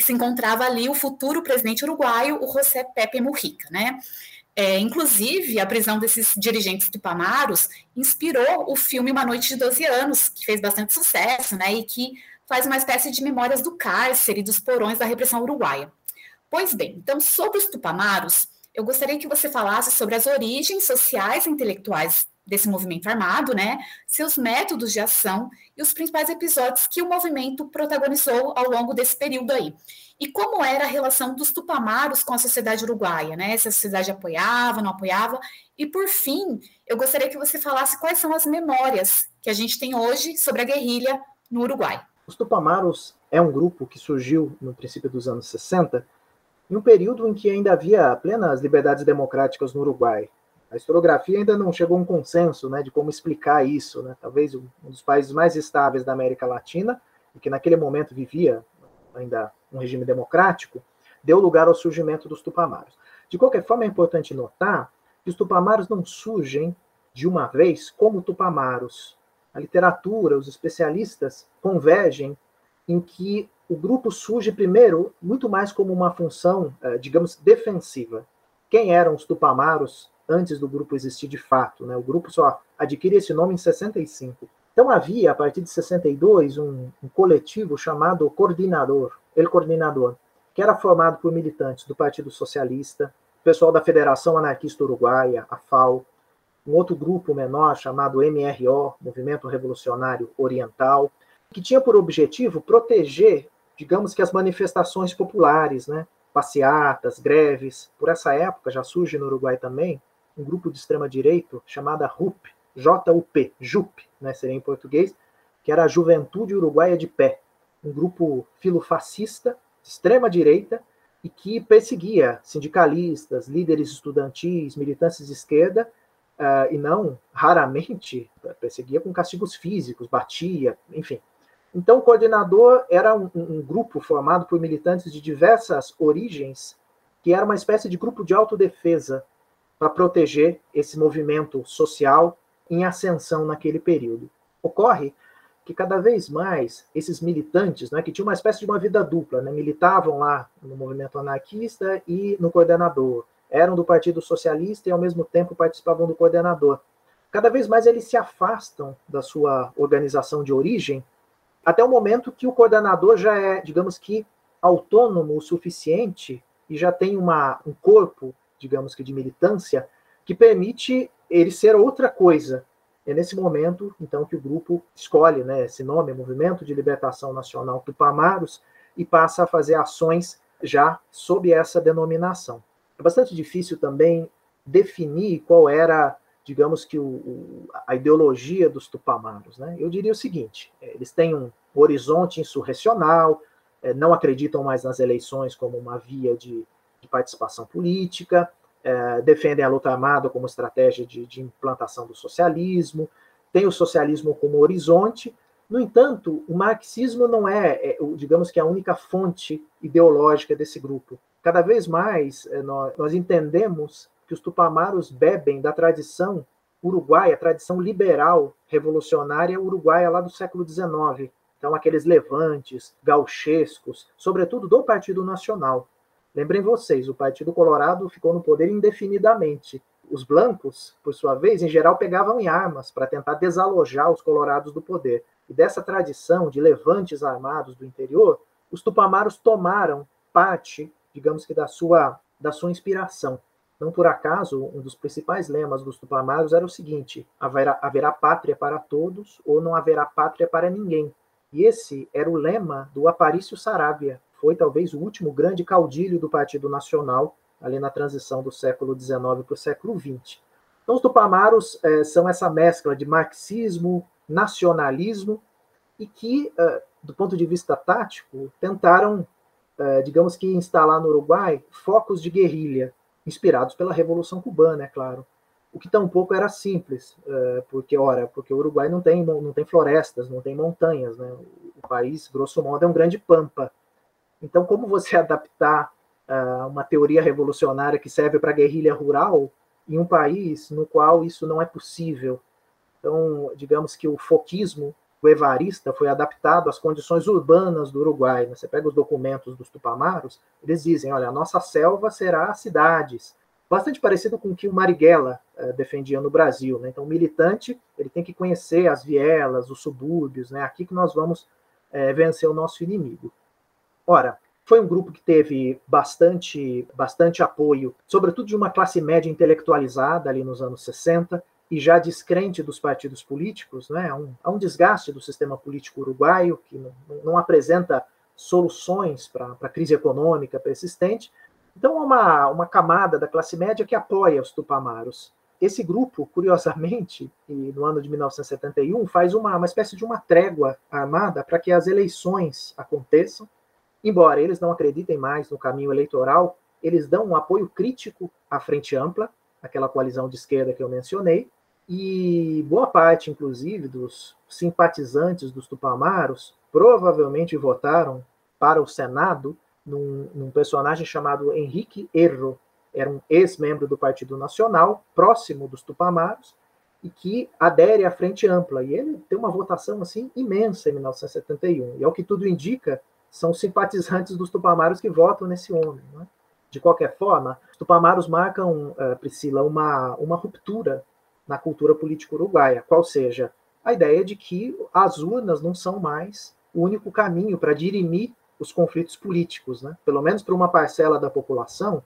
se encontrava ali o futuro presidente uruguaio, o José Pepe Mujica. Né? É, inclusive, a prisão desses dirigentes tupamaros inspirou o filme Uma Noite de 12 Anos, que fez bastante sucesso, né, e que faz uma espécie de memórias do cárcere e dos porões da repressão uruguaia. Pois bem, então, sobre os tupamaros, eu gostaria que você falasse sobre as origens sociais e intelectuais desse movimento armado, né, seus métodos de ação e os principais episódios que o movimento protagonizou ao longo desse período aí. E como era a relação dos tupamaros com a sociedade uruguaia, né? Se a sociedade apoiava, não apoiava. E por fim, eu gostaria que você falasse quais são as memórias que a gente tem hoje sobre a guerrilha no Uruguai. Os tupamaros é um grupo que surgiu no princípio dos anos 60 em um período em que ainda havia plenas liberdades democráticas no Uruguai. A historiografia ainda não chegou a um consenso né, de como explicar isso. Né? Talvez um dos países mais estáveis da América Latina, e que naquele momento vivia ainda um regime democrático, deu lugar ao surgimento dos tupamaros. De qualquer forma, é importante notar que os tupamaros não surgem de uma vez como tupamaros. A literatura, os especialistas convergem em que o grupo surge primeiro muito mais como uma função, eh, digamos, defensiva. Quem eram os tupamaros antes do grupo existir de fato. Né? O grupo só adquire esse nome em 65. Então havia, a partir de 62, um, um coletivo chamado Coordinador, El Coordinador, que era formado por militantes do Partido Socialista, pessoal da Federação Anarquista Uruguaia, a FAO, um outro grupo menor chamado MRO, Movimento Revolucionário Oriental, que tinha por objetivo proteger, digamos que as manifestações populares, né? passeatas, greves. Por essa época já surge no Uruguai também um grupo de extrema direita chamada RUP, J-U-P, JUP, né, seria em português, que era a Juventude Uruguaia de Pé, um grupo filofascista, de extrema direita, e que perseguia sindicalistas, líderes estudantis, militantes de esquerda, uh, e não, raramente, perseguia com castigos físicos, batia, enfim. Então, o coordenador era um, um grupo formado por militantes de diversas origens, que era uma espécie de grupo de autodefesa para proteger esse movimento social em ascensão naquele período. Ocorre que cada vez mais esses militantes, né, que tinham uma espécie de uma vida dupla, né, militavam lá no movimento anarquista e no coordenador, eram do Partido Socialista e ao mesmo tempo participavam do coordenador. Cada vez mais eles se afastam da sua organização de origem, até o momento que o coordenador já é, digamos que, autônomo o suficiente e já tem uma, um corpo digamos que de militância, que permite ele ser outra coisa. É nesse momento, então, que o grupo escolhe né, esse nome, Movimento de Libertação Nacional Tupamaros, e passa a fazer ações já sob essa denominação. É bastante difícil também definir qual era, digamos que, o, a ideologia dos Tupamaros. Né? Eu diria o seguinte: é, eles têm um horizonte insurrecional, é, não acreditam mais nas eleições como uma via de de participação política, é, defendem a luta armada como estratégia de, de implantação do socialismo, tem o socialismo como horizonte. No entanto, o marxismo não é, é digamos que, a única fonte ideológica desse grupo. Cada vez mais é, nós, nós entendemos que os tupamaros bebem da tradição uruguaia, tradição liberal revolucionária uruguaia lá do século XIX. Então, aqueles levantes gauchescos, sobretudo do Partido Nacional. Lembrem vocês, o Partido Colorado ficou no poder indefinidamente. Os blancos, por sua vez, em geral pegavam em armas para tentar desalojar os colorados do poder. E dessa tradição de levantes armados do interior, os tupamaros tomaram parte, digamos que da sua da sua inspiração. Não por acaso, um dos principais lemas dos tupamaros era o seguinte: haverá, haverá pátria para todos ou não haverá pátria para ninguém. E esse era o lema do Aparício Saravia, foi talvez o último grande caudilho do Partido Nacional, ali na transição do século XIX para o século XX. Então, os tupamaros é, são essa mescla de marxismo, nacionalismo, e que, é, do ponto de vista tático, tentaram, é, digamos que, instalar no Uruguai focos de guerrilha, inspirados pela Revolução Cubana, é claro. O que tampouco era simples, porque, ora, porque o Uruguai não tem, não tem florestas, não tem montanhas, né? O país, grosso modo, é um grande pampa. Então, como você adaptar uh, uma teoria revolucionária que serve para guerrilha rural em um país no qual isso não é possível? Então, digamos que o foquismo guevarista foi adaptado às condições urbanas do Uruguai. Você pega os documentos dos tupamaros, eles dizem, olha, a nossa selva será cidades, bastante parecido com o que o Marighella uh, defendia no Brasil. Né? Então, o militante ele tem que conhecer as vielas, os subúrbios, né? aqui que nós vamos uh, vencer o nosso inimigo. Ora, foi um grupo que teve bastante, bastante apoio, sobretudo de uma classe média intelectualizada ali nos anos 60 e já descrente dos partidos políticos, né? há, um, há um desgaste do sistema político uruguaio que não, não apresenta soluções para a crise econômica persistente. Então, há uma, uma camada da classe média que apoia os tupamaros. Esse grupo, curiosamente, no ano de 1971, faz uma, uma espécie de uma trégua armada para que as eleições aconteçam embora eles não acreditem mais no caminho eleitoral, eles dão um apoio crítico à Frente Ampla, aquela coalizão de esquerda que eu mencionei, e boa parte, inclusive, dos simpatizantes dos Tupamaros provavelmente votaram para o Senado num, num personagem chamado Henrique Erro, era um ex-membro do Partido Nacional, próximo dos Tupamaros, e que adere à Frente Ampla. E ele tem uma votação assim imensa em 1971. E ao que tudo indica, são simpatizantes dos Tupamaros que votam nesse homem. Né? De qualquer forma, os Tupamaros marcam, uh, Priscila, uma, uma ruptura na cultura política uruguaia, qual seja a ideia de que as urnas não são mais o único caminho para dirimir os conflitos políticos, né? Pelo menos para uma parcela da população,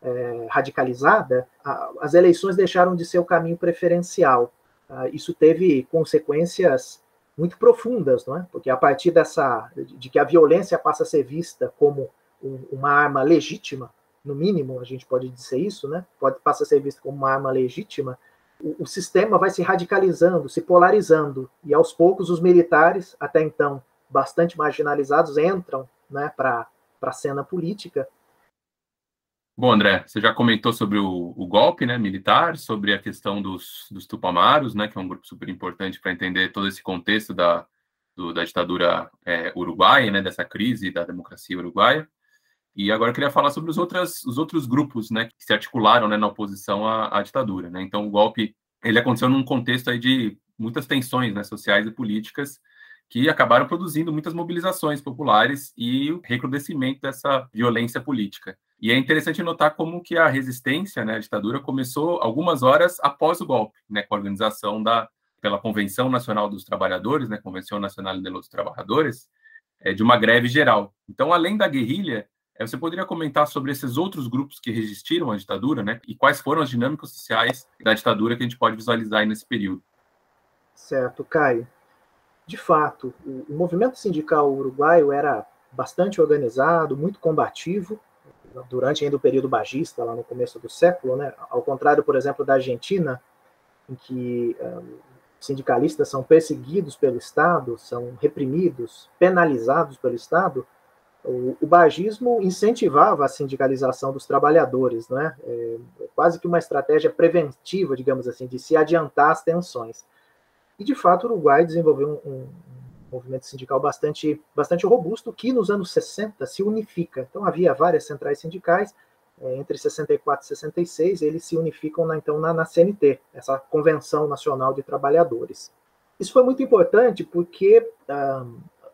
é, radicalizada, a, as eleições deixaram de ser o caminho preferencial. Ah, isso teve consequências muito profundas, não é? Porque a partir dessa de, que a violência passa a ser vista como um, uma arma legítima, no mínimo a gente pode dizer isso, né? Pode passa a ser vista como uma arma legítima. O, o sistema vai se radicalizando, se polarizando e aos poucos os militares, até então bastante marginalizados, entram, né, para para a cena política Bom, André, você já comentou sobre o, o, golpe né, militar, sobre a questão dos, dos Tupamaros, né, que é um grupo super importante para entender todo esse contexto da, do, da ditadura é, uruguaia, né, dessa crise da democracia uruguaia. E agora eu queria falar sobre os, outras, os outros grupos né, que se articularam né, na oposição à, à, ditadura. Né? Então, o golpe ele aconteceu num contexto aí de muitas tensões né, sociais e políticas que acabaram produzindo muitas mobilizações populares e o recrudescimento dessa violência política. E é interessante notar como que a resistência, né, a ditadura, começou algumas horas após o golpe, né, com a organização da, pela Convenção Nacional dos Trabalhadores, né, Convenção Nacional de Trabalhadores, é, de uma greve geral. Então, além da guerrilha, é, você poderia comentar sobre esses outros grupos que resistiram à ditadura, né, e quais foram as dinâmicas sociais da ditadura que a gente pode visualizar nesse período? Certo, Caio. De fato, o movimento sindical uruguaio era bastante organizado, muito combativo, durante ainda o período bagista, lá no começo do século, né? ao contrário, por exemplo, da Argentina, em que um, sindicalistas são perseguidos pelo Estado, são reprimidos, penalizados pelo Estado, o, o bagismo incentivava a sindicalização dos trabalhadores, né? É, quase que uma estratégia preventiva, digamos assim, de se adiantar as tensões. E, de fato, o Uruguai desenvolveu um, um movimento sindical bastante, bastante robusto, que nos anos 60 se unifica. Então, havia várias centrais sindicais, é, entre 64 e 66, eles se unificam na, então na, na, CNT, essa Convenção Nacional de Trabalhadores. Isso foi muito importante porque, ah,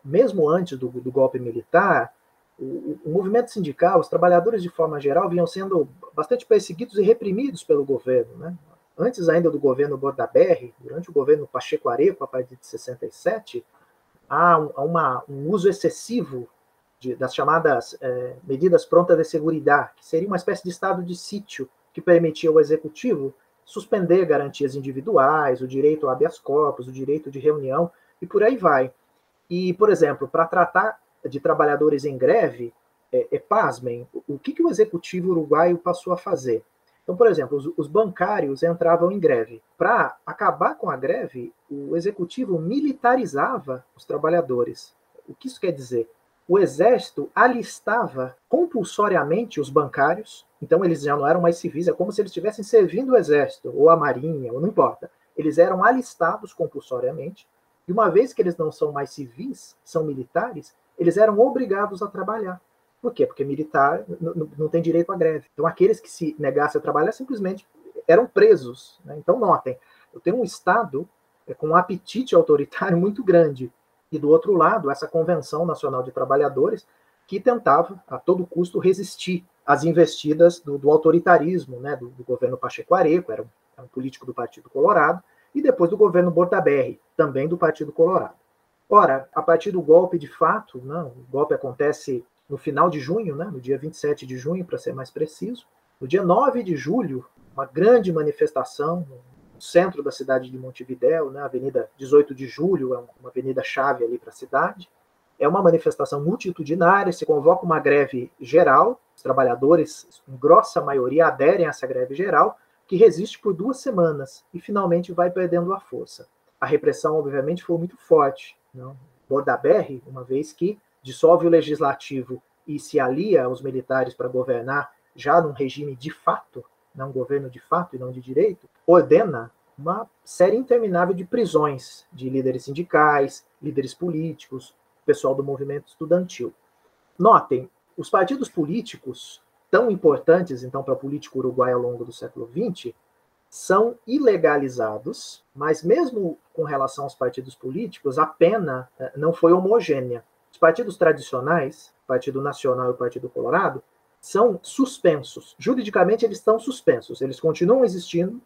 mesmo antes do, do golpe militar, o, o, movimento sindical, os trabalhadores de forma geral, vinham sendo bastante perseguidos e reprimidos pelo governo. Né? Antes ainda do governo Bordaberry, durante o governo Pacheco Areco, a partir de 67, há, um, uma, um uso excessivo de, das chamadas é, medidas prontas de segurança, que seria uma espécie de estado de sítio que permitia ao executivo suspender garantias individuais, o direito a habeas corpus, o direito de reunião e por aí vai. E, por exemplo, para tratar de trabalhadores em greve, é, é, pasmem, o que, que o executivo uruguaio passou a fazer? Então, por exemplo, os, os bancários entravam em greve. Para acabar com a greve, o executivo militarizava os trabalhadores. O que isso quer dizer? O exército alistava compulsoriamente os bancários, então eles já não eram mais civis, é como se eles estivessem servindo o exército, ou a marinha, ou não importa. Eles eram alistados compulsoriamente, e uma vez que eles não são mais civis, são militares, eles eram obrigados a trabalhar. Por quê? Porque militar não tem direito à greve. Então, aqueles que se negassem a trabalhar simplesmente eram presos. Né? Então, notem, eu tenho um Estado com um apetite autoritário muito grande. E, do outro lado, essa Convenção Nacional de Trabalhadores, que tentava, a todo custo, resistir às investidas do, do autoritarismo né? do, do, governo Pacheco Areco, era um, era um político do Partido Colorado, e depois do governo Bordaberry, também do Partido Colorado. Ora, a partir do golpe, de fato, não, o golpe acontece no final de junho, né, no dia 27 de junho, para ser mais preciso. No dia 9 de julho, uma grande manifestação no centro da cidade de Montevidéu, né, Avenida 18 de Julho, é uma avenida chave ali para a cidade. É uma manifestação multitudinária, se convoca uma greve geral, os trabalhadores, em grossa maioria, aderem a essa greve geral, que resiste por duas semanas e finalmente vai perdendo a força. A repressão, obviamente, foi muito forte. Não? Bordaberry, uma vez que dissolve o legislativo e se alia aos militares para governar já num regime de fato, não um governo de fato e não de direito, ordena uma série interminável de prisões de líderes sindicais, líderes políticos, pessoal do movimento estudantil. Notem, os partidos políticos, tão importantes então para a política uruguaia ao longo do século XX, são ilegalizados, mas mesmo com relação aos partidos políticos, a pena eh, não foi homogênea. Os partidos tradicionais, Partido Nacional e Partido Colorado, são suspensos. Juridicamente, eles estão suspensos. Eles continuam existindo,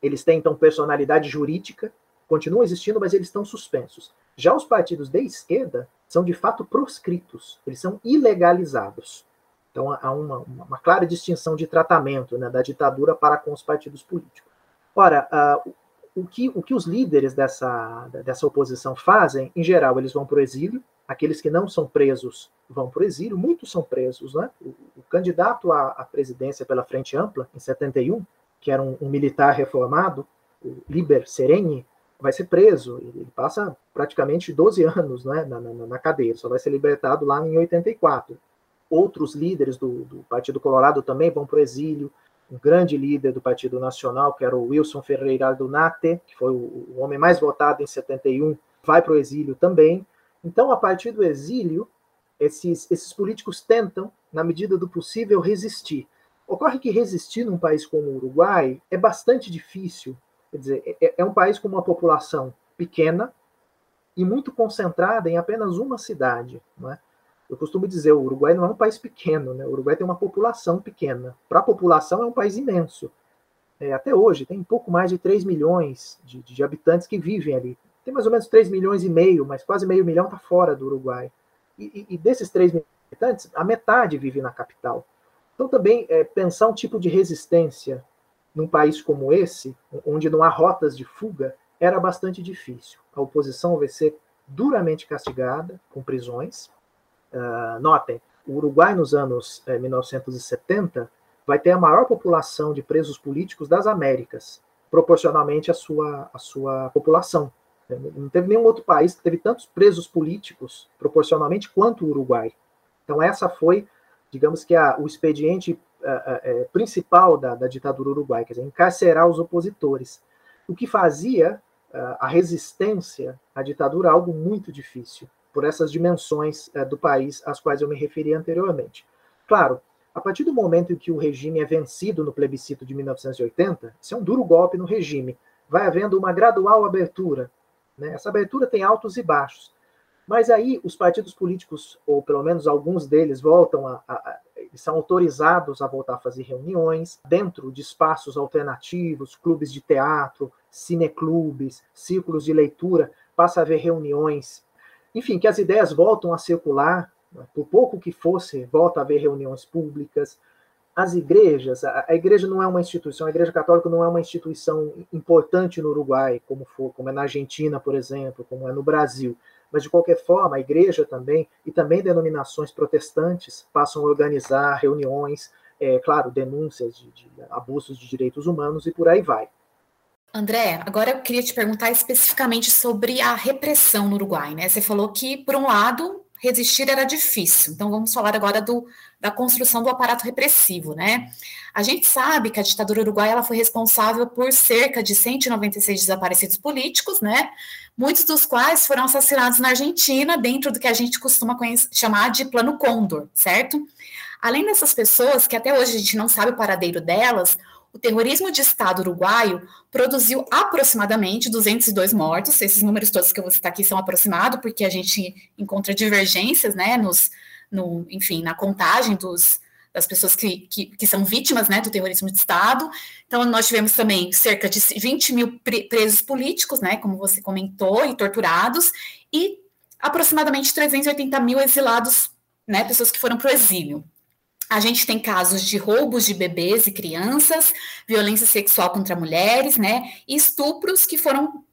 eles têm, então, personalidade jurídica, continuam existindo, mas eles estão suspensos. Já os partidos de esquerda são, de fato, proscritos, eles são ilegalizados. Então, há uma, uma clara distinção de tratamento né, da ditadura para com os partidos políticos. Ora, uh, o, que, o que os líderes dessa, dessa oposição fazem, em geral, eles vão para o exílio, aqueles que não são presos vão para o exílio, muitos são presos. Né? O, o candidato à, à, presidência pela Frente Ampla, em 71, que era um, um militar reformado, o Liber Sereni, vai ser preso. Ele passa praticamente 12 anos né, na, na, na, cadeia, só vai ser libertado lá em 84. Outros líderes do, do Partido Colorado também vão para o exílio. Um grande líder do Partido Nacional, que era o Wilson Ferreira Aldunate, que foi o, o homem mais votado em 71, vai para o exílio também. Então, a partir do exílio, esses, esses políticos tentam, na medida do possível, resistir. Ocorre que resistir num país como o Uruguai é bastante difícil. Quer dizer, é, é um país com uma população pequena e muito concentrada em apenas uma cidade. Não é? Eu costumo dizer, o Uruguai não é um país pequeno, né? o Uruguai tem uma população pequena. Para a população é um país imenso. É, até hoje, tem pouco mais de 3 milhões de, de, habitantes que vivem ali. Tem mais ou menos 3 milhões e meio, mas quase meio milhão está fora do Uruguai. E, e, e desses 3 milhões de habitantes, a metade vive na capital. Então, também é, pensar um tipo de resistência num país como esse, onde não há rotas de fuga, era bastante difícil. A oposição vai ser duramente castigada com prisões. Uh, notem, o Uruguai nos anos é, 1970 vai ter a maior população de presos políticos das Américas, proporcionalmente à sua, à sua população. Não teve nenhum outro país que teve tantos presos políticos proporcionalmente quanto o Uruguai. Então essa foi digamos que a, o expediente a, a, principal da, da, ditadura uruguaia, quer dizer, encarcerar os opositores, o que fazia a resistência à ditadura algo muito difícil, por essas dimensões do país às quais eu me referi anteriormente. Claro, a partir do momento em que o regime é vencido no plebiscito de 1980, isso é um duro golpe no regime, vai havendo uma gradual abertura. Né? Essa abertura tem altos e baixos. Mas aí os partidos políticos, ou pelo menos alguns deles, voltam a, a, a são autorizados a voltar a fazer reuniões dentro de espaços alternativos, clubes de teatro, cineclubes, círculos de leitura, passa a haver reuniões. Enfim, que as ideias voltam a circular, né? por pouco que fosse, volta a haver reuniões públicas. As igrejas, a, a igreja não é uma instituição, a igreja católica não é uma instituição importante no Uruguai, como, for, como é na Argentina, por exemplo, como é no Brasil mas de qualquer forma, a igreja também, e também denominações protestantes, passam a organizar reuniões, é, claro, denúncias de, de abusos de direitos humanos e por aí vai. André, agora eu queria te perguntar especificamente sobre a repressão no Uruguai, né? Você falou que, por um lado, resistir era difícil. Então vamos falar agora do, da construção do aparato repressivo, né? A gente sabe que a ditadura uruguaia ela foi responsável por cerca de 196 desaparecidos políticos, né? Muitos dos quais foram assassinados na Argentina, dentro do que a gente costuma chamar de Plano Condor, certo? Além dessas pessoas, que até hoje a gente não sabe o paradeiro delas, o terrorismo de Estado uruguaio produziu aproximadamente 202 mortos. Esses números todos que eu vou citar aqui são aproximados, porque a gente encontra divergências, né, nos, no, enfim, na contagem dos, das pessoas que, que, que, são vítimas né, do terrorismo de Estado. Então, nós tivemos também cerca de 20 mil presos políticos, né, como você comentou, e torturados, e aproximadamente 380 mil exilados, né, pessoas que foram para o exílio. A gente tem casos de roubos de bebês e crianças, violência sexual contra mulheres, né? E estupros que foram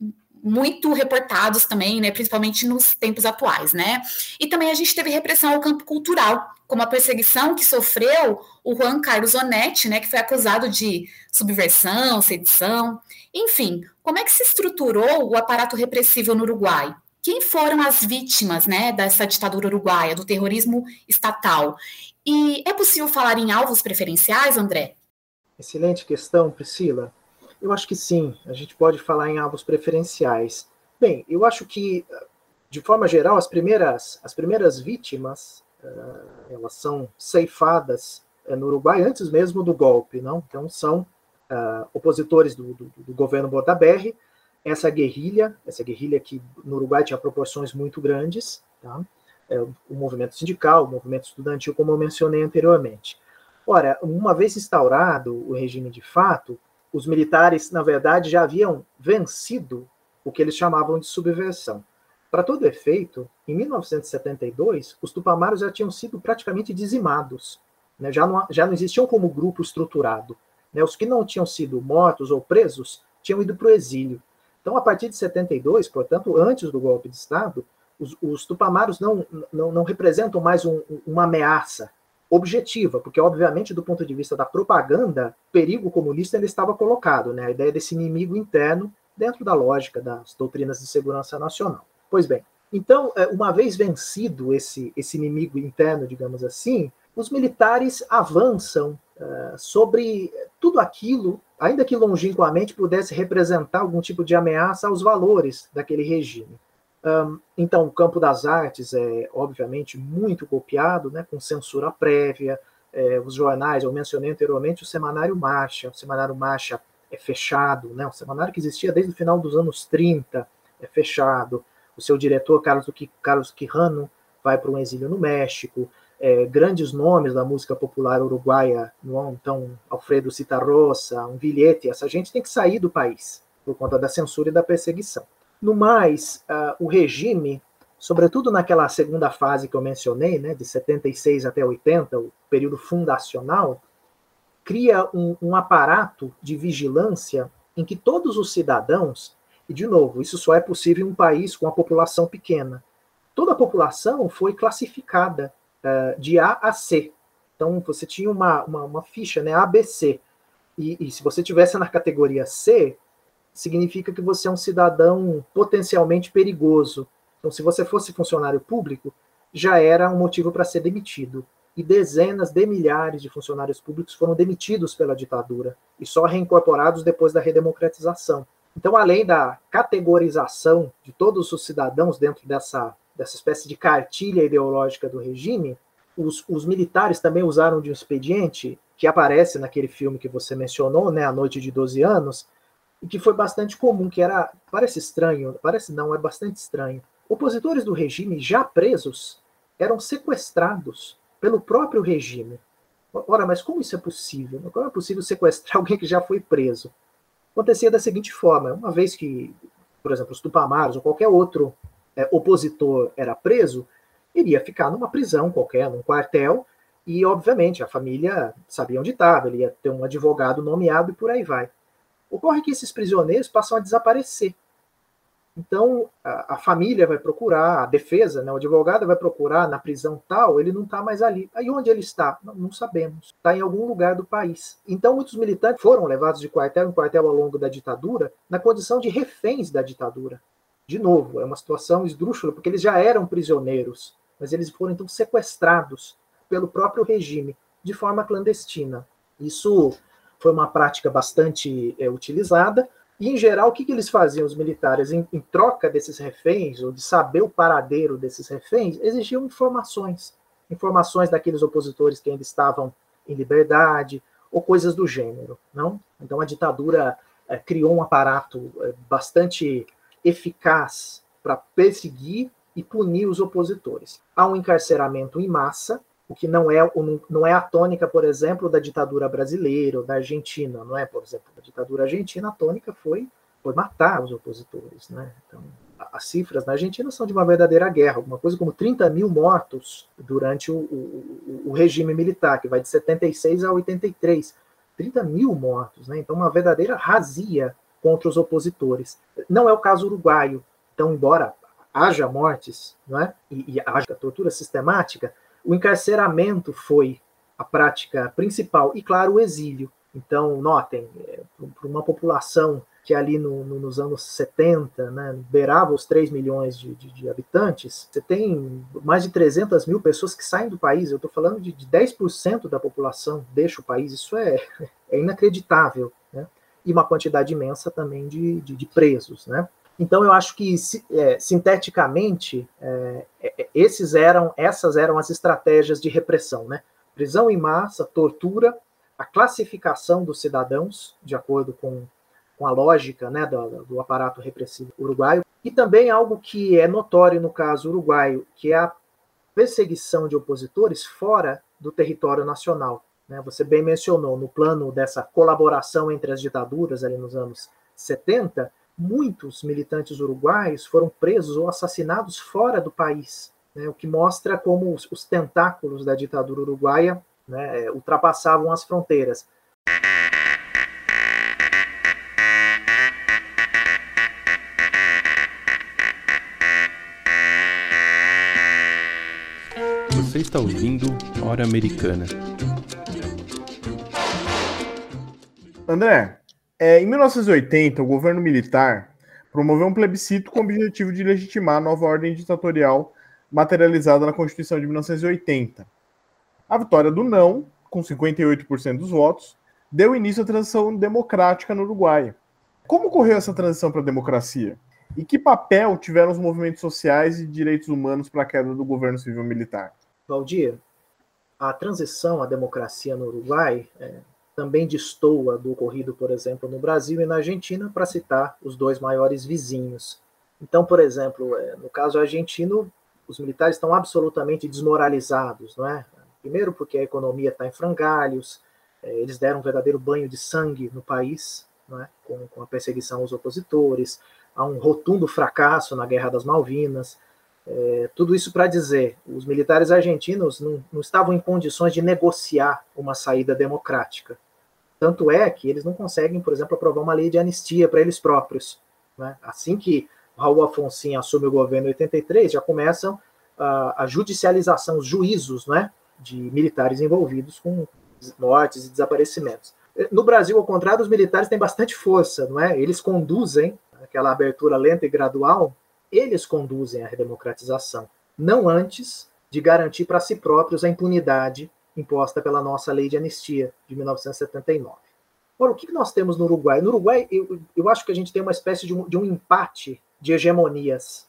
muito reportados também, né, principalmente nos tempos atuais, né? E também a gente teve repressão ao campo cultural, como a perseguição que sofreu o Juan Carlos Onetti, né, que foi acusado de subversão, sedição, enfim, como é que se estruturou o aparato repressivo no Uruguai? quem foram as vítimas né, dessa ditadura uruguaia, do terrorismo estatal. E é possível falar em alvos preferenciais, André? Excelente questão, Priscila. Eu acho que sim, a gente pode falar em alvos preferenciais. Bem, eu acho que, de forma geral, as primeiras, as primeiras vítimas, uh, elas são ceifadas uh, no Uruguai antes mesmo do golpe, não? Então, são uh, opositores do, do, do governo Bordaberry, essa guerrilha, essa guerrilha que no Uruguai tinha proporções muito grandes, tá? É, o movimento sindical, o movimento estudantil, como eu mencionei anteriormente. Ora, uma vez instaurado o regime de fato, os militares, na verdade, já haviam vencido o que eles chamavam de subversão. Para todo efeito, em 1972, os tupamaros já tinham sido praticamente dizimados, né? já, não, já não existiam como grupo estruturado. Né? Os que não tinham sido mortos ou presos tinham ido para o exílio. Então, a partir de 72, portanto, antes do golpe de Estado, os, os tupamaros não, não, não, representam mais um, uma ameaça objetiva, porque, obviamente, do ponto de vista da propaganda, perigo comunista ainda estava colocado, né? a ideia desse inimigo interno dentro da lógica das doutrinas de segurança nacional. Pois bem, então, é, uma vez vencido esse, esse inimigo interno, digamos assim, os militares avançam uh, sobre tudo aquilo ainda que longínquamente pudesse representar algum tipo de ameaça aos valores daquele regime. Então, o campo das artes é, obviamente, muito copiado, né, com censura prévia. É, os jornais, eu mencionei anteriormente o Semanário Marcha. O Semanário Marcha é fechado, né, um semanário que existia desde o final dos anos 30, é fechado. O seu diretor, Carlos, Carlos Quijano, vai para um exílio no México é, grandes nomes da música popular uruguaia, então Alfredo Citarrosa, um Vilhete, essa gente tem que sair do país por conta da censura e da perseguição. No mais, uh, o regime, sobretudo naquela segunda fase que eu mencionei, né, de 76 até 80, o período fundacional, cria um, um aparato de vigilância em que todos os cidadãos, e de novo, isso só é possível em um país com a população pequena, toda a população foi classificada uh, de A a C. Então, você tinha uma, uma, uma ficha, né, ABC. E, e se você tivesse na categoria C, significa que você é um cidadão potencialmente perigoso. Então, se você fosse funcionário público, já era um motivo para ser demitido. E dezenas de milhares de funcionários públicos foram demitidos pela ditadura e só reincorporados depois da redemocratização. Então, além da categorização de todos os cidadãos dentro dessa dessa espécie de cartilha ideológica do regime, os, os, militares também usaram de um expediente que aparece naquele filme que você mencionou, né, A Noite de 12 Anos, e que foi bastante comum, que era, parece estranho, parece não, é bastante estranho. Opositores do regime já presos eram sequestrados pelo próprio regime. Ora, mas como isso é possível? Como é possível sequestrar alguém que já foi preso? Acontecia da seguinte forma: uma vez que, por exemplo, os Tupamaros ou qualquer outro é, opositor era preso, iria ficar numa prisão qualquer, num quartel, e obviamente a família sabia onde estava, ele ia ter um advogado nomeado e por aí vai. Ocorre que esses prisioneiros passam a desaparecer. Então a, a família vai procurar, a defesa, né, o advogado vai procurar na prisão tal, ele não está mais ali. Aí onde ele está? Não, não sabemos. Está em algum lugar do país. Então muitos militantes foram levados de quartel em quartel ao longo da ditadura, na condição de reféns da ditadura de novo, é uma situação esdrúxula, porque eles já eram prisioneiros, mas eles foram então sequestrados pelo próprio regime de forma clandestina. Isso foi uma prática bastante é, utilizada. E, em geral, o que, que eles faziam, os militares, em, em, troca desses reféns, ou de saber o paradeiro desses reféns, exigiam informações. Informações daqueles opositores que ainda estavam em liberdade, ou coisas do gênero. não? Então, a ditadura é, criou um aparato é, bastante eficaz para perseguir e punir os opositores. Há um encarceramento em massa, o que não é, não é a tônica, por exemplo, da ditadura brasileira ou da Argentina, não é? Por exemplo, a ditadura argentina, a tônica foi, foi matar os opositores, né? Então, as cifras na Argentina são de uma verdadeira guerra, alguma coisa como 30 mil mortos durante o, o, o regime militar, que vai de 76 a 83. 30 mil mortos, né? Então, uma verdadeira razia contra os opositores. Não é o caso uruguaio. Então, embora haja mortes não é? e, e haja tortura sistemática, o encarceramento foi a prática principal e, claro, o exílio. Então, notem, é, para uma população que ali no, no, nos anos 70, né, beirava os 3 milhões de, de, de, habitantes, você tem mais de 300 mil pessoas que saem do país. Eu estou falando de, de 10% da população deixa o país. Isso é, é inacreditável. Né? E uma quantidade imensa também de, de, de presos. Né? Então, eu acho que, é, sinteticamente, é, é, esses eram, essas eram as estratégias de repressão. Né? Prisão em massa, tortura, a classificação dos cidadãos, de acordo com com a lógica né, do, do, aparato repressivo uruguaio, e também algo que é notório no caso uruguaio, que é a perseguição de opositores fora do território nacional. Né? Você bem mencionou, no plano dessa colaboração entre as ditaduras ali nos anos 70, muitos militantes uruguaios foram presos ou assassinados fora do país, né? o que mostra como os, os tentáculos da ditadura uruguaia né, ultrapassavam as fronteiras. Você está ouvindo Hora Americana. André, é, em 1980, o governo militar promoveu um plebiscito com o objetivo de legitimar a nova ordem ditatorial materializada na Constituição de 1980. A vitória do não, com 58% dos votos, deu início à transição democrática no Uruguai. Como ocorreu essa transição para a democracia? E que papel tiveram os movimentos sociais e direitos humanos para a queda do governo civil militar? Valdir, a transição à democracia no Uruguai é, também destoa do ocorrido, por exemplo, no Brasil e na Argentina, para citar os dois maiores vizinhos. Então, por exemplo, é, no caso argentino, os militares estão absolutamente desmoralizados, não é? Primeiro, porque a economia está em frangalhos, é, eles deram um verdadeiro banho de sangue no país, é? com, com a perseguição aos opositores, há um rotundo fracasso na Guerra das Malvinas. É, tudo isso para dizer, os militares argentinos não, não, estavam em condições de negociar uma saída democrática. Tanto é que eles não conseguem, por exemplo, aprovar uma lei de anistia para eles próprios. Né? Assim que Raul Afonso assume o governo em 83, já começam a, a judicialização, os juízos né, de militares envolvidos com mortes e desaparecimentos. No Brasil, ao contrário, os militares têm bastante força, não é? Eles conduzem aquela abertura lenta e gradual eles conduzem a redemocratização, não antes de garantir para si próprios a impunidade imposta pela nossa lei de anistia de 1979. Ora, o que nós temos no Uruguai? No Uruguai, eu, eu acho que a gente tem uma espécie de um, de um empate de hegemonias.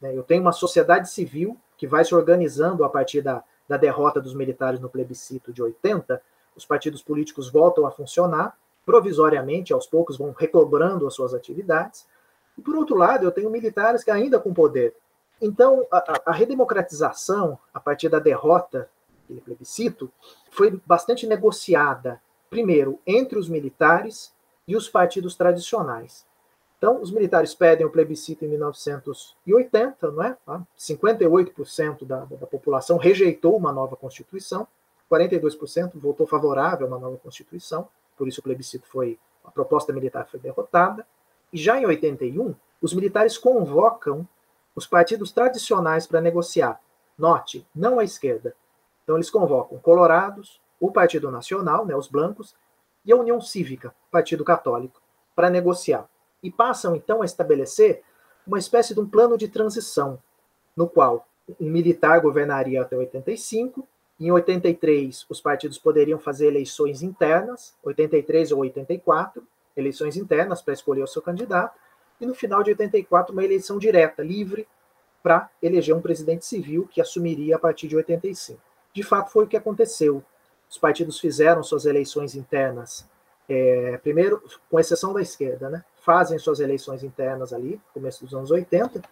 Né? Eu tenho uma sociedade civil que vai se organizando a partir da, da derrota dos militares no plebiscito de 80. Os partidos políticos voltam a funcionar, provisoriamente, aos poucos vão recobrando as suas atividades. E, por outro lado, eu tenho militares que ainda com poder. Então, a, a redemocratização, a partir da derrota do plebiscito, foi bastante negociada, primeiro, entre os militares e os partidos tradicionais. Então, os militares pedem o plebiscito em 1980, não é? 58% da, da população rejeitou uma nova Constituição, 42% votou favorável a uma nova Constituição, por isso o plebiscito foi, a proposta militar foi derrotada. E já em 81, os militares convocam os partidos tradicionais para negociar. Note, não a esquerda. Então eles convocam Colorados, o Partido Nacional, né, os blancos, e a União Cívica, Partido Católico, para negociar. E passam então a estabelecer uma espécie de um plano de transição, no qual um militar governaria até 85, em 83 os partidos poderiam fazer eleições internas, 83 ou 84, eleições internas para escolher o seu candidato, e no final de 84, uma eleição direta, livre, para eleger um presidente civil que assumiria a partir de 85. De fato, foi o que aconteceu. Os partidos fizeram suas eleições internas, é, primeiro, com exceção da esquerda, né, fazem suas eleições internas ali, começo dos anos 80,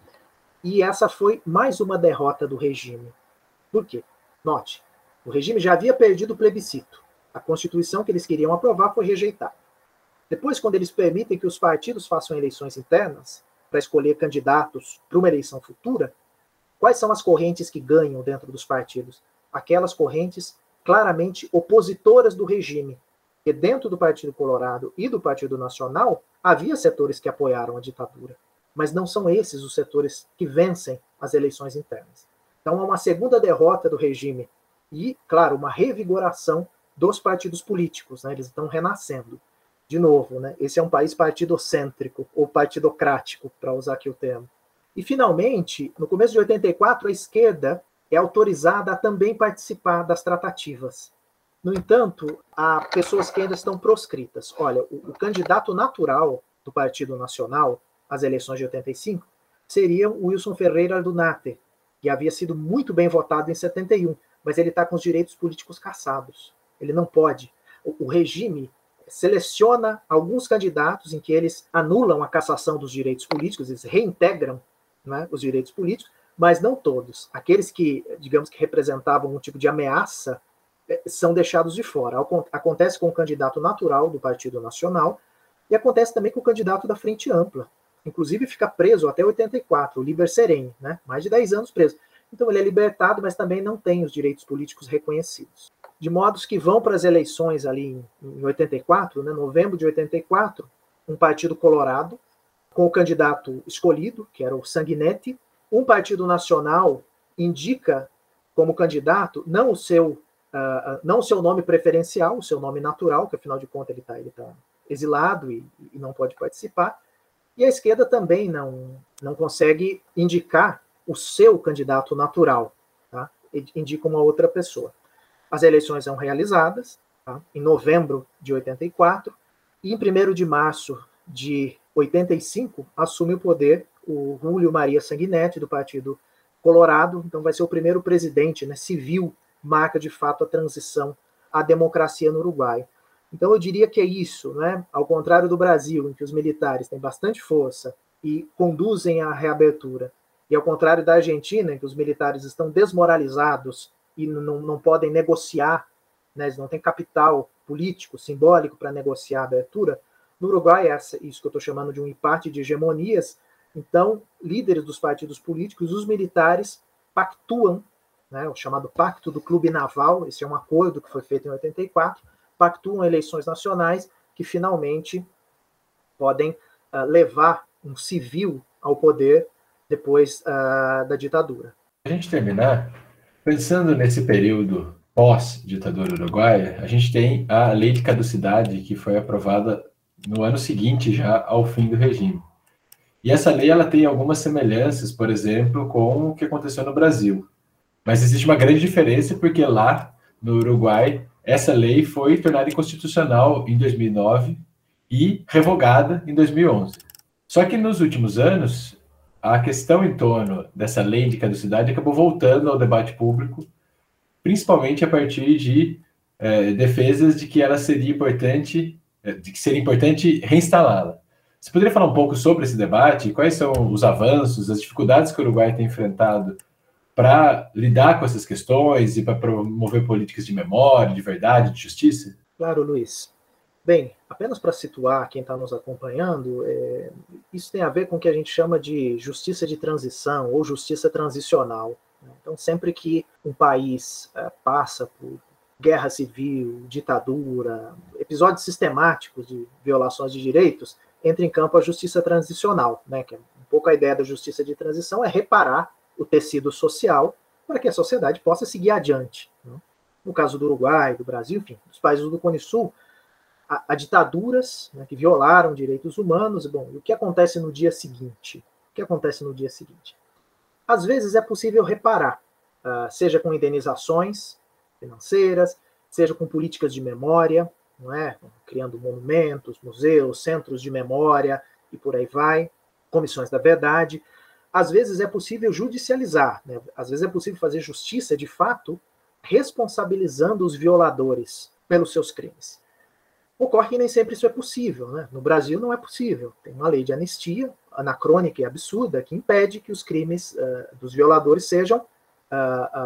e essa foi mais uma derrota do regime. Por quê? Note, o regime já havia perdido o plebiscito. A Constituição que eles queriam aprovar foi rejeitada. Depois, quando eles permitem que os partidos façam eleições internas para escolher candidatos para uma eleição futura, quais são as correntes que ganham dentro dos partidos? Aquelas correntes claramente opositoras do regime. E dentro do Partido Colorado e do Partido Nacional, havia setores que apoiaram a ditadura, mas não são esses os setores que vencem as eleições internas. Então, há uma segunda derrota do regime e, claro, uma revigoração dos partidos políticos, né? eles estão renascendo. De novo, né, esse é um país partidocêntrico, ou partidocrático, para usar aqui o termo. E, finalmente, no começo de 84, a esquerda é autorizada a também participar das tratativas. No entanto, há pessoas que ainda estão proscritas. Olha, o, o candidato natural do Partido Nacional às eleições de 85 seria o Wilson Ferreira do Nater, que havia sido muito bem votado em 71, mas ele está com os direitos políticos cassados. Ele não pode. O, o regime seleciona alguns candidatos em que eles anulam a cassação dos direitos políticos, eles reintegram né, os direitos políticos, mas não todos. Aqueles que, digamos que representavam um tipo de ameaça eh, são deixados de fora. Acontece com o candidato natural do Partido Nacional e acontece também com o candidato da Frente Ampla. Inclusive fica preso até 84, o Liber Serem, né? mais de 10 anos preso. Então ele é libertado, mas também não tem os direitos políticos reconhecidos. De modos que vão para as eleições ali em 84, né, novembro de 84, um partido colorado, com o candidato escolhido, que era o Sanguinetti, um partido nacional indica como candidato não o seu uh, não o seu nome preferencial, o seu nome natural, que afinal de contas ele está ele tá exilado e, e, não pode participar, e a esquerda também não não consegue indicar o seu candidato natural, tá? indica uma outra pessoa. As eleições são realizadas tá? em novembro de 84 e em 1 de março de 85 assume o poder o Julio Maria Sanguinetti, do Partido Colorado, então vai ser o primeiro presidente né, civil, marca de fato a transição à democracia no Uruguai. Então eu diria que é isso, né? ao contrário do Brasil, em que os militares têm bastante força e conduzem à reabertura, e ao contrário da Argentina, em que os militares estão desmoralizados e não, não podem negociar, né? eles não têm capital político, simbólico para negociar a abertura, no Uruguai, é isso que eu estou chamando de um empate de hegemonias, então, líderes dos partidos políticos, os militares pactuam, né, o chamado Pacto do Clube Naval, esse é um acordo que foi feito em 84, pactuam eleições nacionais que finalmente podem uh, levar um civil ao poder depois uh, da ditadura. A gente terminar, pensando nesse período pós-ditadura uruguaia, a gente tem a lei de caducidade que foi aprovada no ano seguinte já ao fim do regime. E essa lei ela tem algumas semelhanças, por exemplo, com o que aconteceu no Brasil. Mas existe uma grande diferença porque lá no Uruguai essa lei foi tornada inconstitucional em 2009 e revogada em 2011. Só que nos últimos anos a questão em torno dessa lei de caducidade acabou voltando ao debate público, principalmente a partir de é, defesas de que ela seria importante, é, de que seria importante reinstalá-la. Você poderia falar um pouco sobre esse debate? Quais são os avanços, as dificuldades que o Uruguai tem enfrentado para lidar com essas questões e para promover políticas de memória, de verdade, de justiça? Claro, Luiz. Bem, apenas para situar quem está nos acompanhando, é, isso tem a ver com o que a gente chama de justiça de transição ou justiça transicional. Né? Então, sempre que um país é, passa por guerra civil, ditadura, episódios sistemáticos de violações de direitos, entra em campo a justiça transicional, né, que é um pouco a ideia da justiça de transição é reparar o tecido social para que a sociedade possa seguir adiante. Né? No caso do Uruguai, do Brasil, enfim, dos países do Cone Sul, há, há ditaduras né, que violaram direitos humanos. Bom, e o que acontece no dia seguinte? O que acontece no dia seguinte? Às vezes é possível reparar, uh, seja com indenizações financeiras, seja com políticas de memória, não é? criando monumentos, museus, centros de memória e por aí vai, comissões da verdade. Às vezes é possível judicializar, né? às vezes é possível fazer justiça de fato, responsabilizando os violadores pelos seus crimes. Ocorre que nem sempre isso é possível. Né? No Brasil não é possível. Tem uma lei de anistia anacrônica e absurda que impede que os crimes uh, dos violadores sejam uh,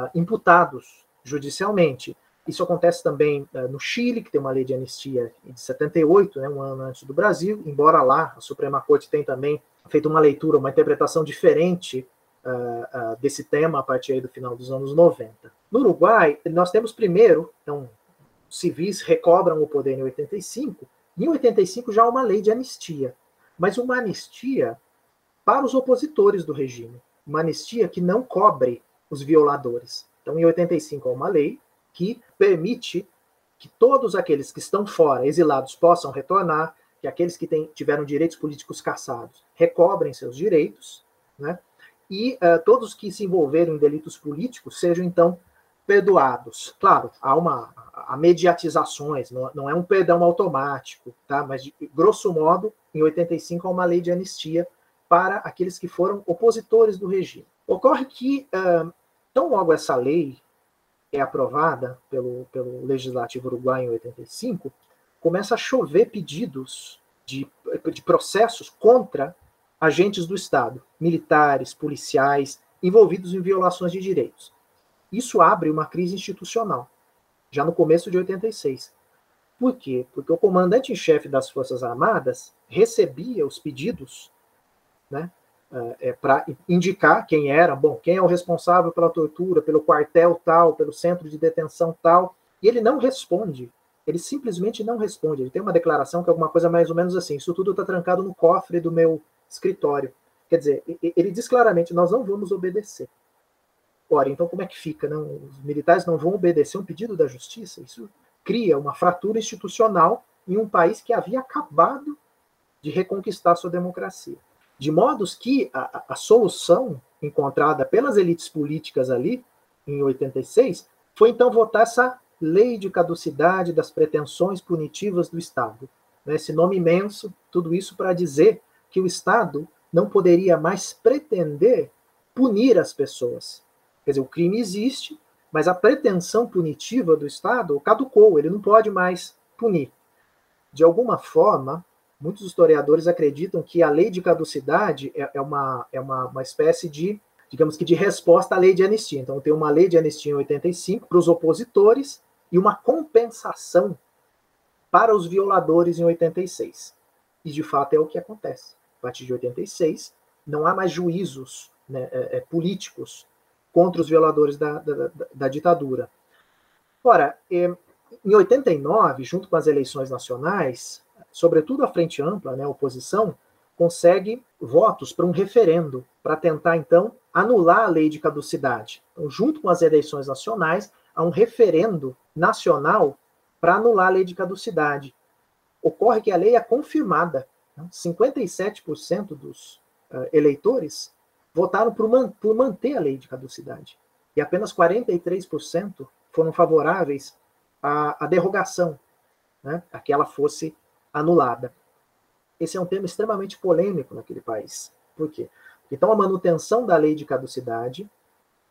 uh, imputados judicialmente. Isso acontece também uh, no Chile, que tem uma lei de anistia de 78, né, um ano antes do Brasil, embora lá a Suprema Corte tenha também feito uma leitura, uma interpretação diferente uh, uh, desse tema a partir do final dos anos 90. No Uruguai, nós temos primeiro, então, civis recobram o poder em 85, e em 85 já há uma lei de anistia, mas uma anistia para os opositores do regime, uma anistia que não cobre os violadores. Então, em 85 há uma lei que permite que todos aqueles que estão fora, exilados, possam retornar, que aqueles que tiveram direitos políticos cassados recobrem seus direitos, né? e uh, todos que se envolveram em delitos políticos sejam, então, perdoados. Claro, há uma há mediatizações, não, não é um perdão automático, tá? mas, de, grosso modo, em 85 há uma lei de anistia para aqueles que foram opositores do regime. Ocorre que, uh, tão logo essa lei é aprovada pelo, pelo Legislativo Uruguaio em 85, começa a chover pedidos de, de processos contra agentes do Estado, militares, policiais, envolvidos em violações de direitos. Isso abre uma crise institucional, já no começo de 86. Por quê? Porque o comandante em chefe das Forças Armadas recebia os pedidos né, é, para indicar quem era, bom, quem é o responsável pela tortura, pelo quartel tal, pelo centro de detenção tal, e ele não responde ele simplesmente não responde. Ele tem uma declaração que é alguma coisa mais ou menos assim: isso tudo está trancado no cofre do meu escritório. Quer dizer, ele diz claramente: nós não vamos obedecer. Ora, então como é que fica? Não? Os militares não vão obedecer um pedido da justiça? Isso cria uma fratura institucional em um país que havia acabado de reconquistar sua democracia. De modos que a, a solução encontrada pelas elites políticas ali, em 86, foi então votar essa lei de caducidade das pretensões punitivas do Estado. Né, esse nome imenso, tudo isso para dizer que o Estado não poderia mais pretender punir as pessoas. Quer dizer, o crime existe, mas a pretensão punitiva do Estado caducou, ele não pode mais punir. De alguma forma, muitos historiadores acreditam que a lei de caducidade é, é uma, é uma, uma espécie de, digamos que, de resposta à lei de anistia. Então, tem uma lei de anistia em 85 para os opositores e uma compensação para os violadores em 86. E de fato é o que acontece. A partir de 86, não há mais juízos né, é, é, políticos contra os violadores da, da, da, ditadura. Ora, é, em 89, junto com as eleições nacionais, sobretudo a Frente Ampla, né, a oposição, consegue votos para um referendo, para tentar, então, anular a lei de caducidade. Então, junto com as eleições nacionais, há um referendo nacional para anular a lei de caducidade. Ocorre que a lei é confirmada. 57% né? dos uh, eleitores votaram por, man por manter a lei de caducidade. E apenas 43% foram favoráveis à, à derrogação, né? a que ela fosse anulada. Esse é um tema extremamente polêmico naquele país. Por quê? Então, a manutenção da lei de caducidade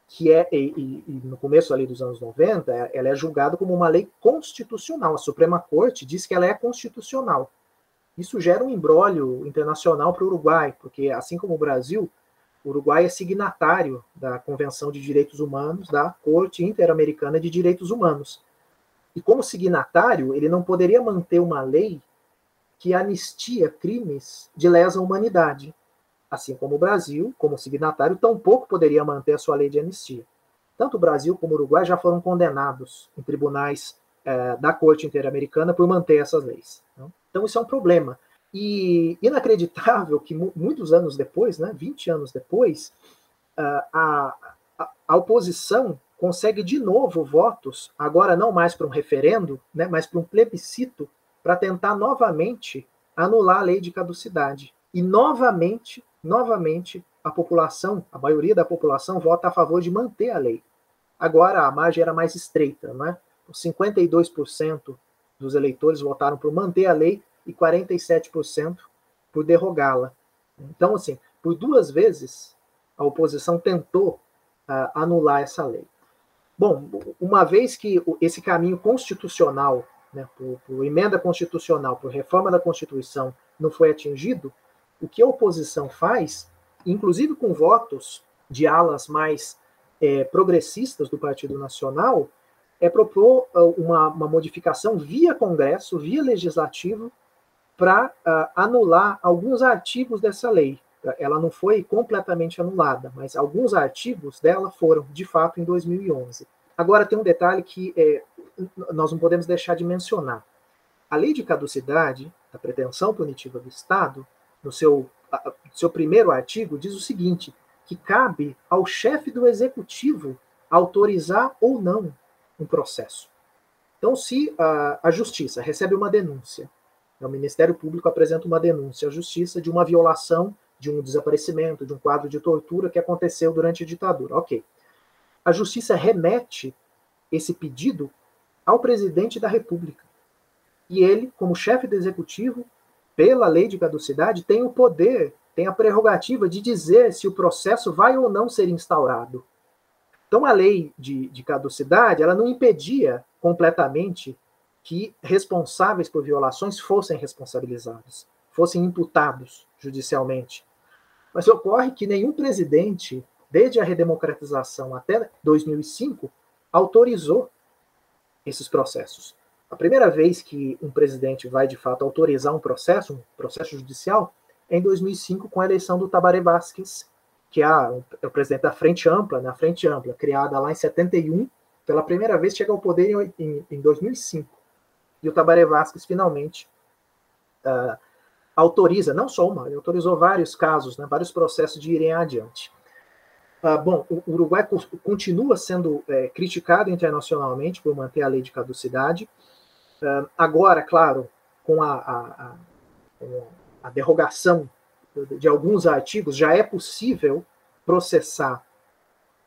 que é, e, e, no começo ali dos anos 90, é, ela é julgada como uma lei constitucional. A Suprema Corte diz que ela é constitucional. Isso gera um embrólio internacional para o Uruguai, porque, assim como o Brasil, o Uruguai é signatário da Convenção de Direitos Humanos da Corte Interamericana de Direitos Humanos. E, como signatário, ele não poderia manter uma lei que anistia crimes de lesa humanidade assim como o Brasil, como signatário, tampouco poderia manter a sua lei de anistia. Tanto o Brasil como o Uruguai já foram condenados em tribunais é, da Corte Interamericana por manter essas leis. Não? Então, isso é um problema. E inacreditável que muitos anos depois, né, 20 anos depois, a, a, a oposição consegue de novo votos, agora não mais para um referendo, né, mas para um plebiscito, para tentar novamente anular a lei de caducidade. E novamente novamente a população, a maioria da população vota a favor de manter a lei. Agora a margem era mais estreita, não é? 52% dos eleitores votaram por manter a lei e 47% por derrogá-la. Então, assim, por duas vezes a oposição tentou uh, anular essa lei. Bom, uma vez que esse caminho constitucional, né, por, por emenda constitucional, por reforma da Constituição, não foi atingido, o que a oposição faz, inclusive com votos de alas mais é, progressistas do Partido Nacional, é propor uh, uma, uma, modificação via Congresso, via Legislativo, para uh, anular alguns artigos dessa lei. Ela não foi completamente anulada, mas alguns artigos dela foram, de fato, em 2011. Agora, tem um detalhe que é, nós não podemos deixar de mencionar. A lei de caducidade, a pretensão punitiva do Estado, no seu, seu primeiro artigo, diz o seguinte: que cabe ao chefe do executivo autorizar ou não um processo. Então, se a, a justiça recebe uma denúncia, né, o Ministério Público apresenta uma denúncia à justiça de uma violação, de um desaparecimento, de um quadro de tortura que aconteceu durante a ditadura. Ok. A justiça remete esse pedido ao presidente da República. E ele, como chefe do executivo, pela lei de caducidade, tem o poder, tem a prerrogativa de dizer se o processo vai ou não ser instaurado. Então, a lei de, de caducidade, ela não impedia completamente que responsáveis por violações fossem responsabilizados, fossem imputados judicialmente. Mas ocorre que nenhum presidente, desde a redemocratização até 2005, autorizou esses processos. A primeira vez que um presidente vai, de fato, autorizar um processo, um processo judicial, é em 2005, com a eleição do Tabaré Vázquez, que é, é o presidente da Frente Ampla, na né, Frente Ampla, criada lá em 71, pela primeira vez chega ao poder em, em, em 2005. E o Tabaré Vázquez, finalmente, uh, autoriza, não só uma, ele autorizou vários casos, né, vários processos de irem adiante. Uh, bom, o Uruguai continua sendo é, criticado internacionalmente por manter a lei de caducidade, Uh, agora, claro, com a, a, a, a derrogação de, alguns artigos, já é possível processar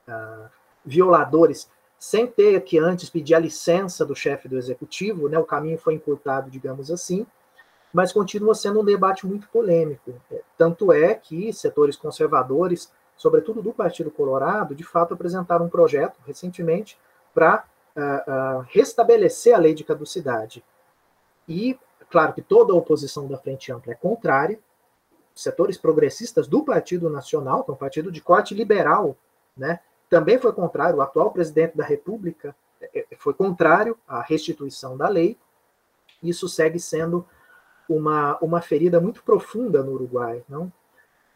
uh, violadores sem ter que antes pedir a licença do chefe do executivo, né? o caminho foi encurtado, digamos assim, mas continua sendo um debate muito polêmico. Tanto é que setores conservadores, sobretudo do Partido Colorado, de fato apresentaram um projeto recentemente para uh, restabelecer a lei de caducidade. E, claro que toda a oposição da Frente Ampla é contrária, setores progressistas do Partido Nacional, que é um partido de corte liberal, né, também foi contrário, o atual presidente da República é, é, foi contrário à restituição da lei, isso segue sendo uma, uma ferida muito profunda no Uruguai. Não?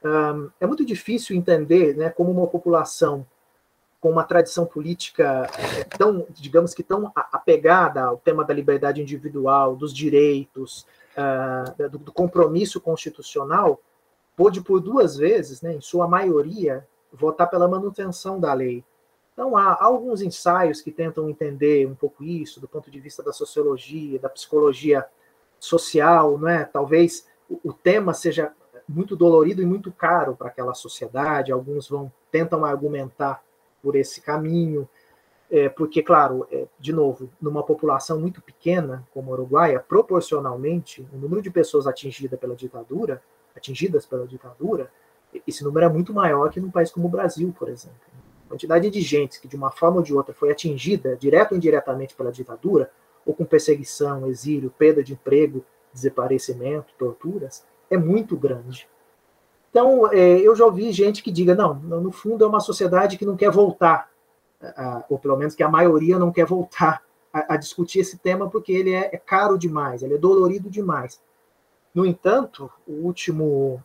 Um, é muito difícil entender né, como uma população com uma tradição política é, tão, digamos que tão apegada ao tema da liberdade individual, dos direitos, uh, do, do, compromisso constitucional, pôde por duas vezes, né, em sua maioria, votar pela manutenção da lei. Então há, alguns ensaios que tentam entender um pouco isso do ponto de vista da sociologia, da psicologia social, não é? Talvez o tema seja muito dolorido e muito caro para aquela sociedade. Alguns vão tentam argumentar por esse caminho, é, porque, claro, é, de novo, numa população muito pequena como a Uruguaia, proporcionalmente, o número de pessoas atingidas pela ditadura, atingidas pela ditadura, esse número é muito maior que num país como o Brasil, por exemplo. A quantidade de gente que, de uma forma ou de outra, foi atingida, direto ou indiretamente, pela ditadura, ou com perseguição, exílio, perda de emprego, desaparecimento, torturas, é muito grande. Então, é, eu já ouvi gente que diga, não, no fundo é uma sociedade que não quer voltar, a, ou pelo menos que a maioria não quer voltar a, a discutir esse tema porque ele é, é, caro demais, ele é dolorido demais. No entanto, o último,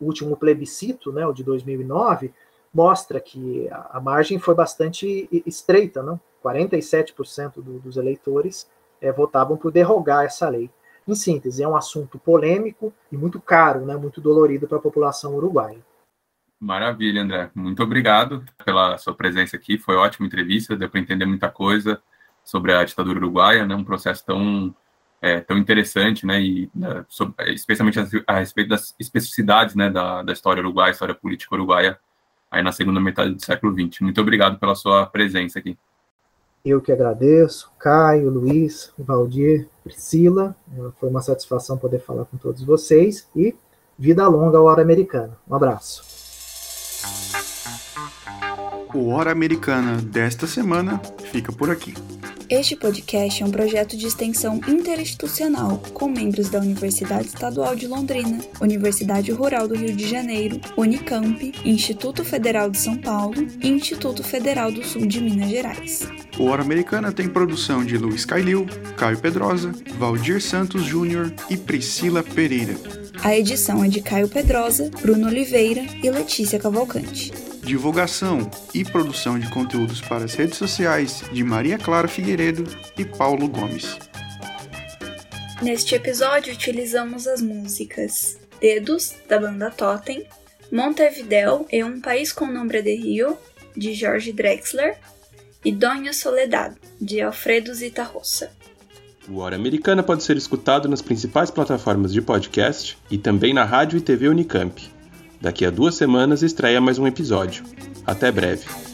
o último plebiscito, né, o de 2009, mostra que a, margem foi bastante estreita, não? 47% do, dos eleitores é, votavam por derrogar essa lei. Em síntese, é um assunto polêmico e muito caro, né, muito dolorido para a população uruguaia. Maravilha, André. Muito obrigado pela sua presença aqui. Foi ótima entrevista, deu para entender muita coisa sobre a ditadura uruguaia, né, um processo tão é, tão interessante, né, e né, sobre, especialmente a, a, respeito das especificidades, né, da, da história uruguaia, história política uruguaia, aí na segunda metade do século XX. Muito obrigado pela sua presença aqui. Eu que agradeço, Caio, Luiz, Valdir, Priscila. Foi uma satisfação poder falar com todos vocês e vida longa ao Hora Americana. Um abraço. O Hora Americana desta semana fica por aqui. Este podcast é um projeto de extensão interinstitucional com membros da Universidade Estadual de Londrina, Universidade Rural do Rio de Janeiro, Unicamp, Instituto Federal de São Paulo e Instituto Federal do Sul de Minas Gerais. O Hora Americana tem produção de Luiz Cailil, Caio Pedrosa, Valdir Santos Júnior e Priscila Pereira. A edição é de Caio Pedrosa, Bruno Oliveira e Letícia Cavalcante divulgação e produção de conteúdos para as redes sociais de Maria Clara Figueiredo e Paulo Gomes. Neste episódio utilizamos as músicas Dedos, da banda Totem, Montevideo e Um País com Nombre de Rio, de Jorge Drexler, e Dona Soledad, de Alfredo Zita Rossa. O Hora Americana pode ser escutado nas principais plataformas de podcast e também na rádio e TV Unicamp. Daqui a duas semanas estreia mais um episódio. Até breve.